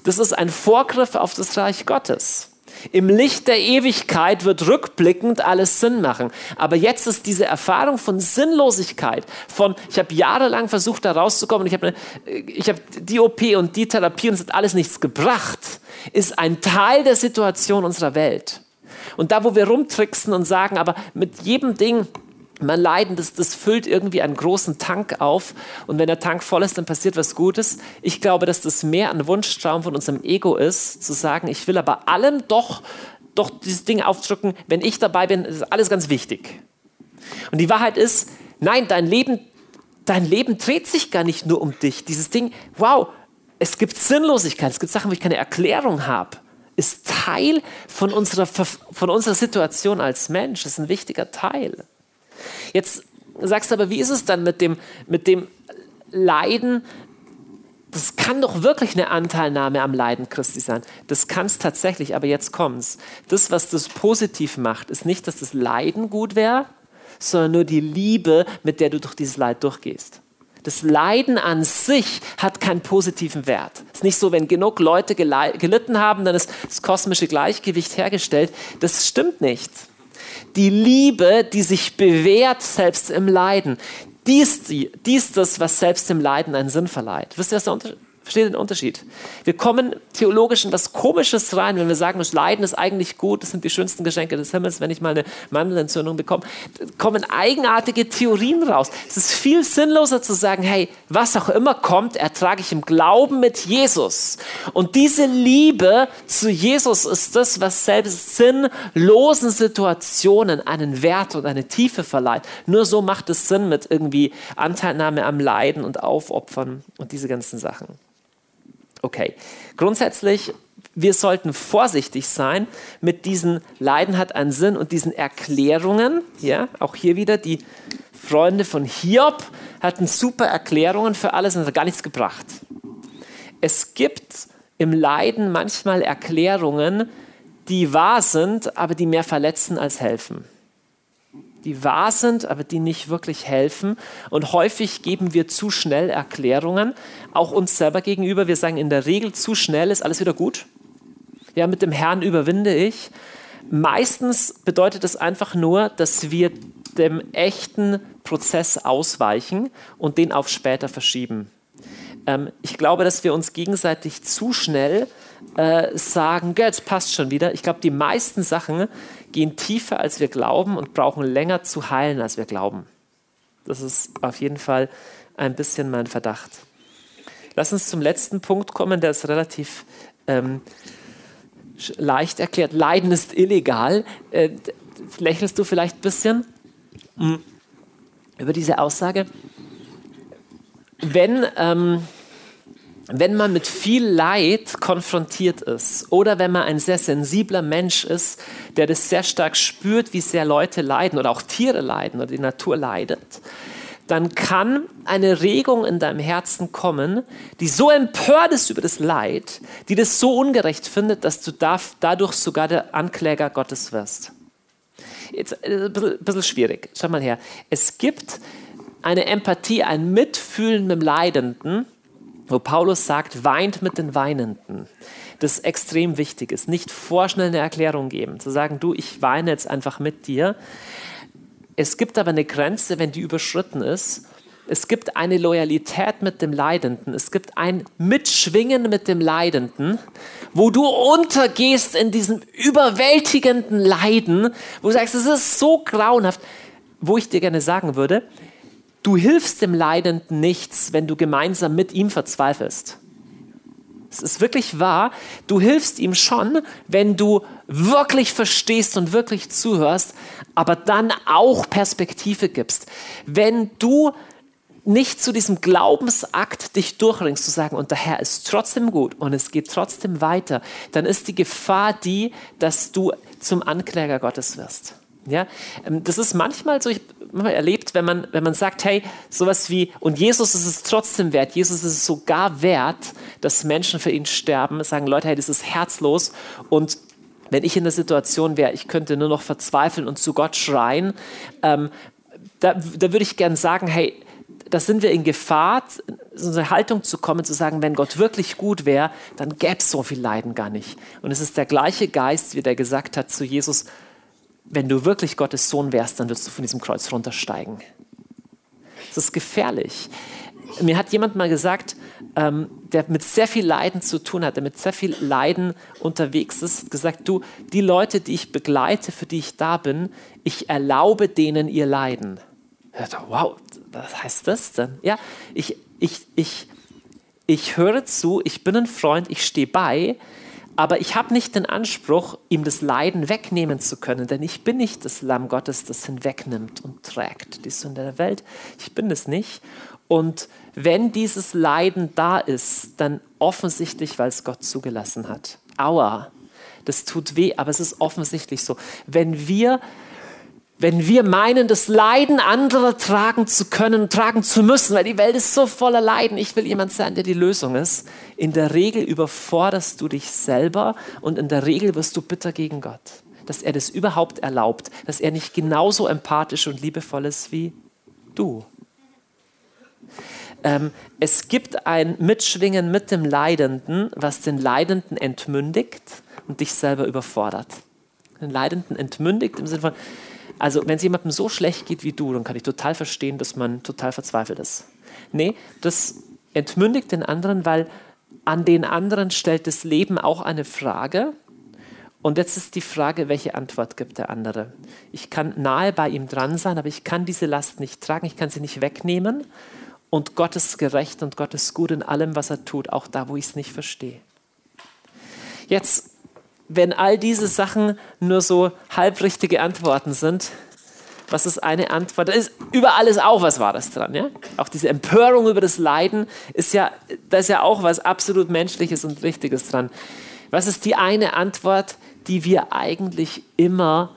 Das ist ein Vorgriff auf das Reich Gottes. Im Licht der Ewigkeit wird rückblickend alles Sinn machen. Aber jetzt ist diese Erfahrung von Sinnlosigkeit, von ich habe jahrelang versucht, da rauszukommen, ich habe ich hab die OP und die Therapie und es hat alles nichts gebracht, ist ein Teil der Situation unserer Welt. Und da, wo wir rumtricksen und sagen, aber mit jedem Ding, man leiden, das, das füllt irgendwie einen großen Tank auf. Und wenn der Tank voll ist, dann passiert was Gutes. Ich glaube, dass das mehr ein Wunschtraum von unserem Ego ist, zu sagen, ich will aber allem doch, doch dieses Ding aufdrücken, wenn ich dabei bin, ist alles ganz wichtig. Und die Wahrheit ist, nein, dein Leben, dein Leben dreht sich gar nicht nur um dich. Dieses Ding, wow, es gibt Sinnlosigkeit, es gibt Sachen, wo ich keine Erklärung habe ist Teil von unserer, von unserer Situation als Mensch, ist ein wichtiger Teil. Jetzt sagst du aber, wie ist es dann mit dem, mit dem Leiden? Das kann doch wirklich eine Anteilnahme am Leiden Christi sein. Das kann es tatsächlich, aber jetzt kommt's. Das, was das positiv macht, ist nicht, dass das Leiden gut wäre, sondern nur die Liebe, mit der du durch dieses Leid durchgehst. Das Leiden an sich hat keinen positiven Wert. Es ist nicht so, wenn genug Leute gelitten haben, dann ist das kosmische Gleichgewicht hergestellt. Das stimmt nicht die Liebe, die sich bewährt selbst im Leiden. Dies, dies das, was selbst im Leiden einen Sinn verleiht. Wisst ihr, was der Unterschied Versteht den Unterschied? Wir kommen theologisch in was Komisches rein, wenn wir sagen, das Leiden ist eigentlich gut, das sind die schönsten Geschenke des Himmels, wenn ich mal eine Mandelentzündung bekomme. kommen eigenartige Theorien raus. Es ist viel sinnloser zu sagen, hey, was auch immer kommt, ertrage ich im Glauben mit Jesus. Und diese Liebe zu Jesus ist das, was selbst sinnlosen Situationen einen Wert und eine Tiefe verleiht. Nur so macht es Sinn mit irgendwie Anteilnahme am Leiden und Aufopfern und diese ganzen Sachen. Okay, grundsätzlich, wir sollten vorsichtig sein mit diesen Leiden hat einen Sinn und diesen Erklärungen. Ja, auch hier wieder die Freunde von Hiob hatten super Erklärungen für alles und hat gar nichts gebracht. Es gibt im Leiden manchmal Erklärungen, die wahr sind, aber die mehr verletzen als helfen die wahr sind, aber die nicht wirklich helfen. Und häufig geben wir zu schnell Erklärungen, auch uns selber gegenüber. Wir sagen in der Regel zu schnell ist alles wieder gut. Ja, mit dem Herrn überwinde ich. Meistens bedeutet es einfach nur, dass wir dem echten Prozess ausweichen und den auf später verschieben. Ähm, ich glaube, dass wir uns gegenseitig zu schnell äh, sagen, Geld passt schon wieder. Ich glaube, die meisten Sachen gehen tiefer, als wir glauben und brauchen länger zu heilen, als wir glauben. Das ist auf jeden Fall ein bisschen mein Verdacht. Lass uns zum letzten Punkt kommen, der ist relativ ähm, leicht erklärt. Leiden ist illegal. Äh, lächelst du vielleicht ein bisschen mhm. über diese Aussage? Wenn ähm, wenn man mit viel Leid konfrontiert ist oder wenn man ein sehr sensibler Mensch ist, der das sehr stark spürt, wie sehr Leute leiden oder auch Tiere leiden oder die Natur leidet, dann kann eine Regung in deinem Herzen kommen, die so empört ist über das Leid, die das so ungerecht findet, dass du dadurch sogar der Ankläger Gottes wirst. Jetzt äh, ein bisschen, ein bisschen schwierig. Schau mal her. Es gibt eine Empathie, ein Mitfühlen mit dem Leidenden, wo Paulus sagt, weint mit den Weinenden. Das extrem wichtig ist. Nicht vorschnell eine Erklärung geben, zu sagen, du, ich weine jetzt einfach mit dir. Es gibt aber eine Grenze, wenn die überschritten ist, es gibt eine Loyalität mit dem Leidenden, es gibt ein Mitschwingen mit dem Leidenden, wo du untergehst in diesem überwältigenden Leiden, wo du sagst, es ist so grauenhaft, wo ich dir gerne sagen würde, du hilfst dem Leidenden nichts, wenn du gemeinsam mit ihm verzweifelst. Es ist wirklich wahr, du hilfst ihm schon, wenn du wirklich verstehst und wirklich zuhörst, aber dann auch Perspektive gibst. Wenn du nicht zu diesem Glaubensakt dich durchringst, zu sagen, und der Herr ist trotzdem gut und es geht trotzdem weiter, dann ist die Gefahr die, dass du zum Ankläger Gottes wirst. Ja, ähm, das ist manchmal so, ich erlebt, wenn man, wenn man sagt, hey, sowas wie, und Jesus ist es trotzdem wert, Jesus ist es sogar wert, dass Menschen für ihn sterben, sagen Leute, hey, das ist herzlos und wenn ich in der Situation wäre, ich könnte nur noch verzweifeln und zu Gott schreien, ähm, da, da würde ich gern sagen, hey, da sind wir in Gefahr, in so eine Haltung zu kommen, zu sagen, wenn Gott wirklich gut wäre, dann gäbe es so viel Leiden gar nicht. Und es ist der gleiche Geist, wie der gesagt hat zu Jesus, wenn du wirklich Gottes Sohn wärst, dann würdest du von diesem Kreuz runtersteigen. Das ist gefährlich. Mir hat jemand mal gesagt, ähm, der mit sehr viel Leiden zu tun hat, der mit sehr viel Leiden unterwegs ist, gesagt, du, die Leute, die ich begleite, für die ich da bin, ich erlaube denen ihr Leiden. Wow, was heißt das denn? Ja, ich, ich, ich, ich höre zu, ich bin ein Freund, ich stehe bei, aber ich habe nicht den Anspruch, ihm das Leiden wegnehmen zu können, denn ich bin nicht das Lamm Gottes, das hinwegnimmt und trägt die Sünde der Welt. Ich bin es nicht. Und wenn dieses Leiden da ist, dann offensichtlich, weil es Gott zugelassen hat. Aua, das tut weh, aber es ist offensichtlich so. Wenn wir wenn wir meinen, das Leiden anderer tragen zu können, tragen zu müssen, weil die Welt ist so voller Leiden. Ich will jemand sein, der die Lösung ist. In der Regel überforderst du dich selber und in der Regel wirst du bitter gegen Gott, dass er das überhaupt erlaubt, dass er nicht genauso empathisch und liebevoll ist wie du. Ähm, es gibt ein Mitschwingen mit dem Leidenden, was den Leidenden entmündigt und dich selber überfordert. Den Leidenden entmündigt im Sinne von, also wenn es jemandem so schlecht geht wie du, dann kann ich total verstehen, dass man total verzweifelt ist. Nee, das entmündigt den anderen, weil an den anderen stellt das Leben auch eine Frage. Und jetzt ist die Frage, welche Antwort gibt der andere? Ich kann nahe bei ihm dran sein, aber ich kann diese Last nicht tragen, ich kann sie nicht wegnehmen. Und Gott ist gerecht und Gott ist gut in allem, was er tut, auch da, wo ich es nicht verstehe. Jetzt wenn all diese Sachen nur so halbrichtige Antworten sind, was ist eine Antwort? Da ist über alles auch was Wahres dran. Ja? Auch diese Empörung über das Leiden ist ja, da ist ja auch was absolut Menschliches und Richtiges dran. Was ist die eine Antwort, die wir eigentlich immer,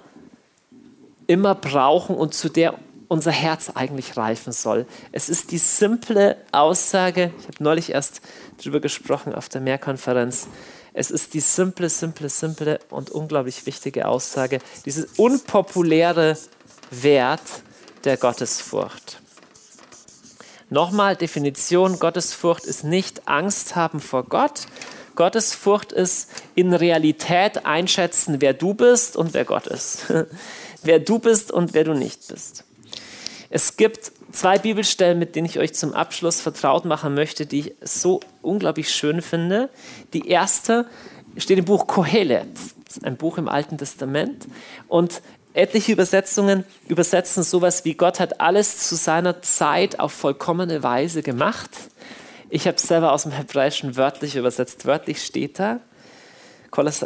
immer brauchen und zu der unser Herz eigentlich reifen soll? Es ist die simple Aussage, ich habe neulich erst darüber gesprochen auf der Mehrkonferenz, es ist die simple, simple, simple und unglaublich wichtige Aussage, dieses unpopuläre Wert der Gottesfurcht. Nochmal Definition, Gottesfurcht ist nicht Angst haben vor Gott. Gottesfurcht ist in Realität einschätzen, wer du bist und wer Gott ist. wer du bist und wer du nicht bist. Es gibt zwei Bibelstellen, mit denen ich euch zum Abschluss vertraut machen möchte, die ich so unglaublich schön finde. Die erste steht im Buch Kohelet, ein Buch im Alten Testament. Und etliche Übersetzungen übersetzen sowas wie Gott hat alles zu seiner Zeit auf vollkommene Weise gemacht. Ich habe es selber aus dem Hebräischen wörtlich übersetzt. Wörtlich steht da,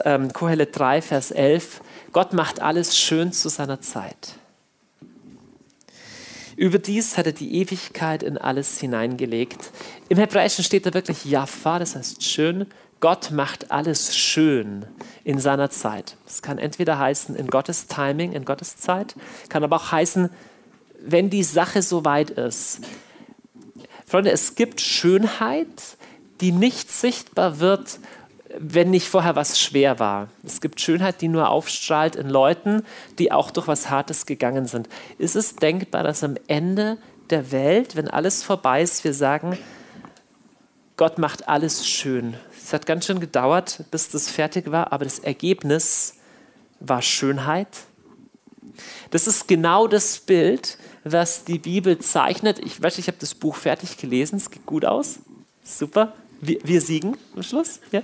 ähm, Kohelet 3, Vers 11, Gott macht alles schön zu seiner Zeit. Überdies hat er die Ewigkeit in alles hineingelegt. Im Hebräischen steht da wirklich Jaffa, das heißt schön. Gott macht alles schön in seiner Zeit. Das kann entweder heißen in Gottes Timing, in Gottes Zeit, kann aber auch heißen, wenn die Sache soweit ist. Freunde, es gibt Schönheit, die nicht sichtbar wird wenn nicht vorher was schwer war. Es gibt Schönheit, die nur aufstrahlt in Leuten, die auch durch was Hartes gegangen sind. Ist es denkbar, dass am Ende der Welt, wenn alles vorbei ist, wir sagen, Gott macht alles schön. Es hat ganz schön gedauert, bis das fertig war, aber das Ergebnis war Schönheit. Das ist genau das Bild, was die Bibel zeichnet. Ich weiß, ich habe das Buch fertig gelesen, es geht gut aus. Super. Wir, wir siegen am Schluss. Ja?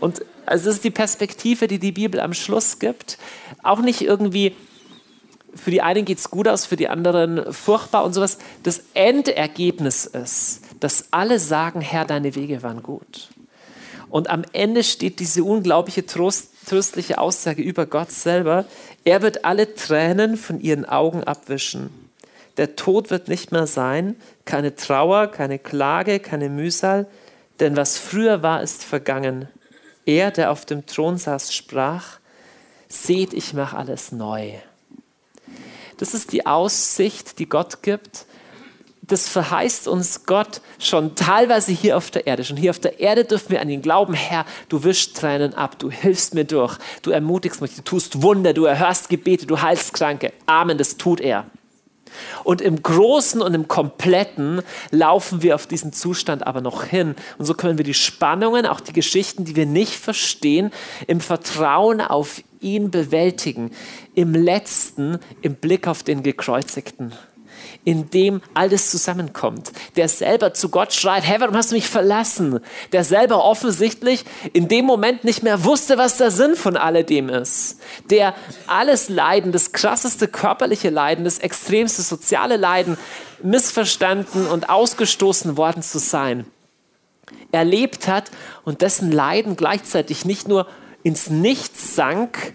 Und also das ist die Perspektive, die die Bibel am Schluss gibt. Auch nicht irgendwie, für die einen geht es gut aus, für die anderen furchtbar und sowas. Das Endergebnis ist, dass alle sagen, Herr, deine Wege waren gut. Und am Ende steht diese unglaubliche Trost, tröstliche Aussage über Gott selber. Er wird alle Tränen von ihren Augen abwischen. Der Tod wird nicht mehr sein, keine Trauer, keine Klage, keine Mühsal, denn was früher war, ist vergangen. Er, der auf dem Thron saß, sprach, seht, ich mache alles neu. Das ist die Aussicht, die Gott gibt. Das verheißt uns Gott schon teilweise hier auf der Erde. Schon hier auf der Erde dürfen wir an ihn glauben, Herr, du wischst Tränen ab, du hilfst mir durch, du ermutigst mich, du tust Wunder, du erhörst Gebete, du heilst Kranke. Amen, das tut er. Und im Großen und im Kompletten laufen wir auf diesen Zustand aber noch hin. Und so können wir die Spannungen, auch die Geschichten, die wir nicht verstehen, im Vertrauen auf ihn bewältigen. Im letzten, im Blick auf den Gekreuzigten in dem alles zusammenkommt. Der selber zu Gott schreit, hey, warum hast du mich verlassen? Der selber offensichtlich in dem Moment nicht mehr wusste, was der Sinn von alledem ist. Der alles Leiden, das krasseste körperliche Leiden, das extremste soziale Leiden, missverstanden und ausgestoßen worden zu sein, erlebt hat und dessen Leiden gleichzeitig nicht nur ins Nichts sank,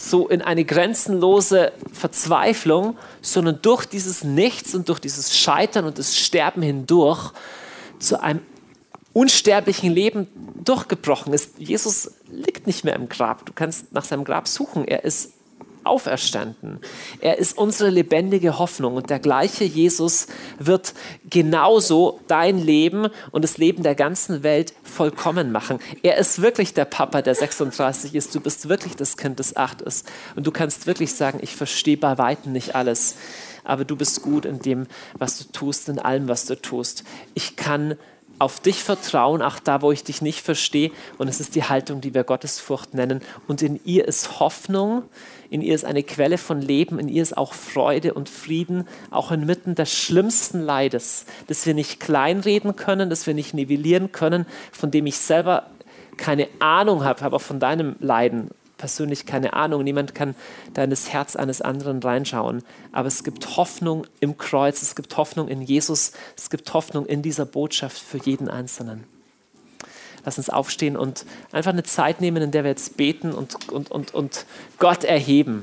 so in eine grenzenlose Verzweiflung, sondern durch dieses Nichts und durch dieses Scheitern und das Sterben hindurch zu einem unsterblichen Leben durchgebrochen ist. Jesus liegt nicht mehr im Grab. Du kannst nach seinem Grab suchen. Er ist auferstanden. Er ist unsere lebendige Hoffnung und der gleiche Jesus wird genauso dein Leben und das Leben der ganzen Welt vollkommen machen. Er ist wirklich der Papa, der 36 ist. Du bist wirklich das Kind, das 8 ist. Und du kannst wirklich sagen, ich verstehe bei weitem nicht alles, aber du bist gut in dem, was du tust, in allem, was du tust. Ich kann auf dich vertrauen, auch da, wo ich dich nicht verstehe. Und es ist die Haltung, die wir Gottesfurcht nennen. Und in ihr ist Hoffnung, in ihr ist eine Quelle von Leben, in ihr ist auch Freude und Frieden, auch inmitten des schlimmsten Leides, das wir nicht kleinreden können, das wir nicht nivellieren können, von dem ich selber keine Ahnung habe, aber von deinem Leiden persönlich keine Ahnung. Niemand kann da in das Herz eines anderen reinschauen. Aber es gibt Hoffnung im Kreuz, es gibt Hoffnung in Jesus, es gibt Hoffnung in dieser Botschaft für jeden Einzelnen. Lass uns aufstehen und einfach eine Zeit nehmen, in der wir jetzt beten und, und, und, und Gott erheben.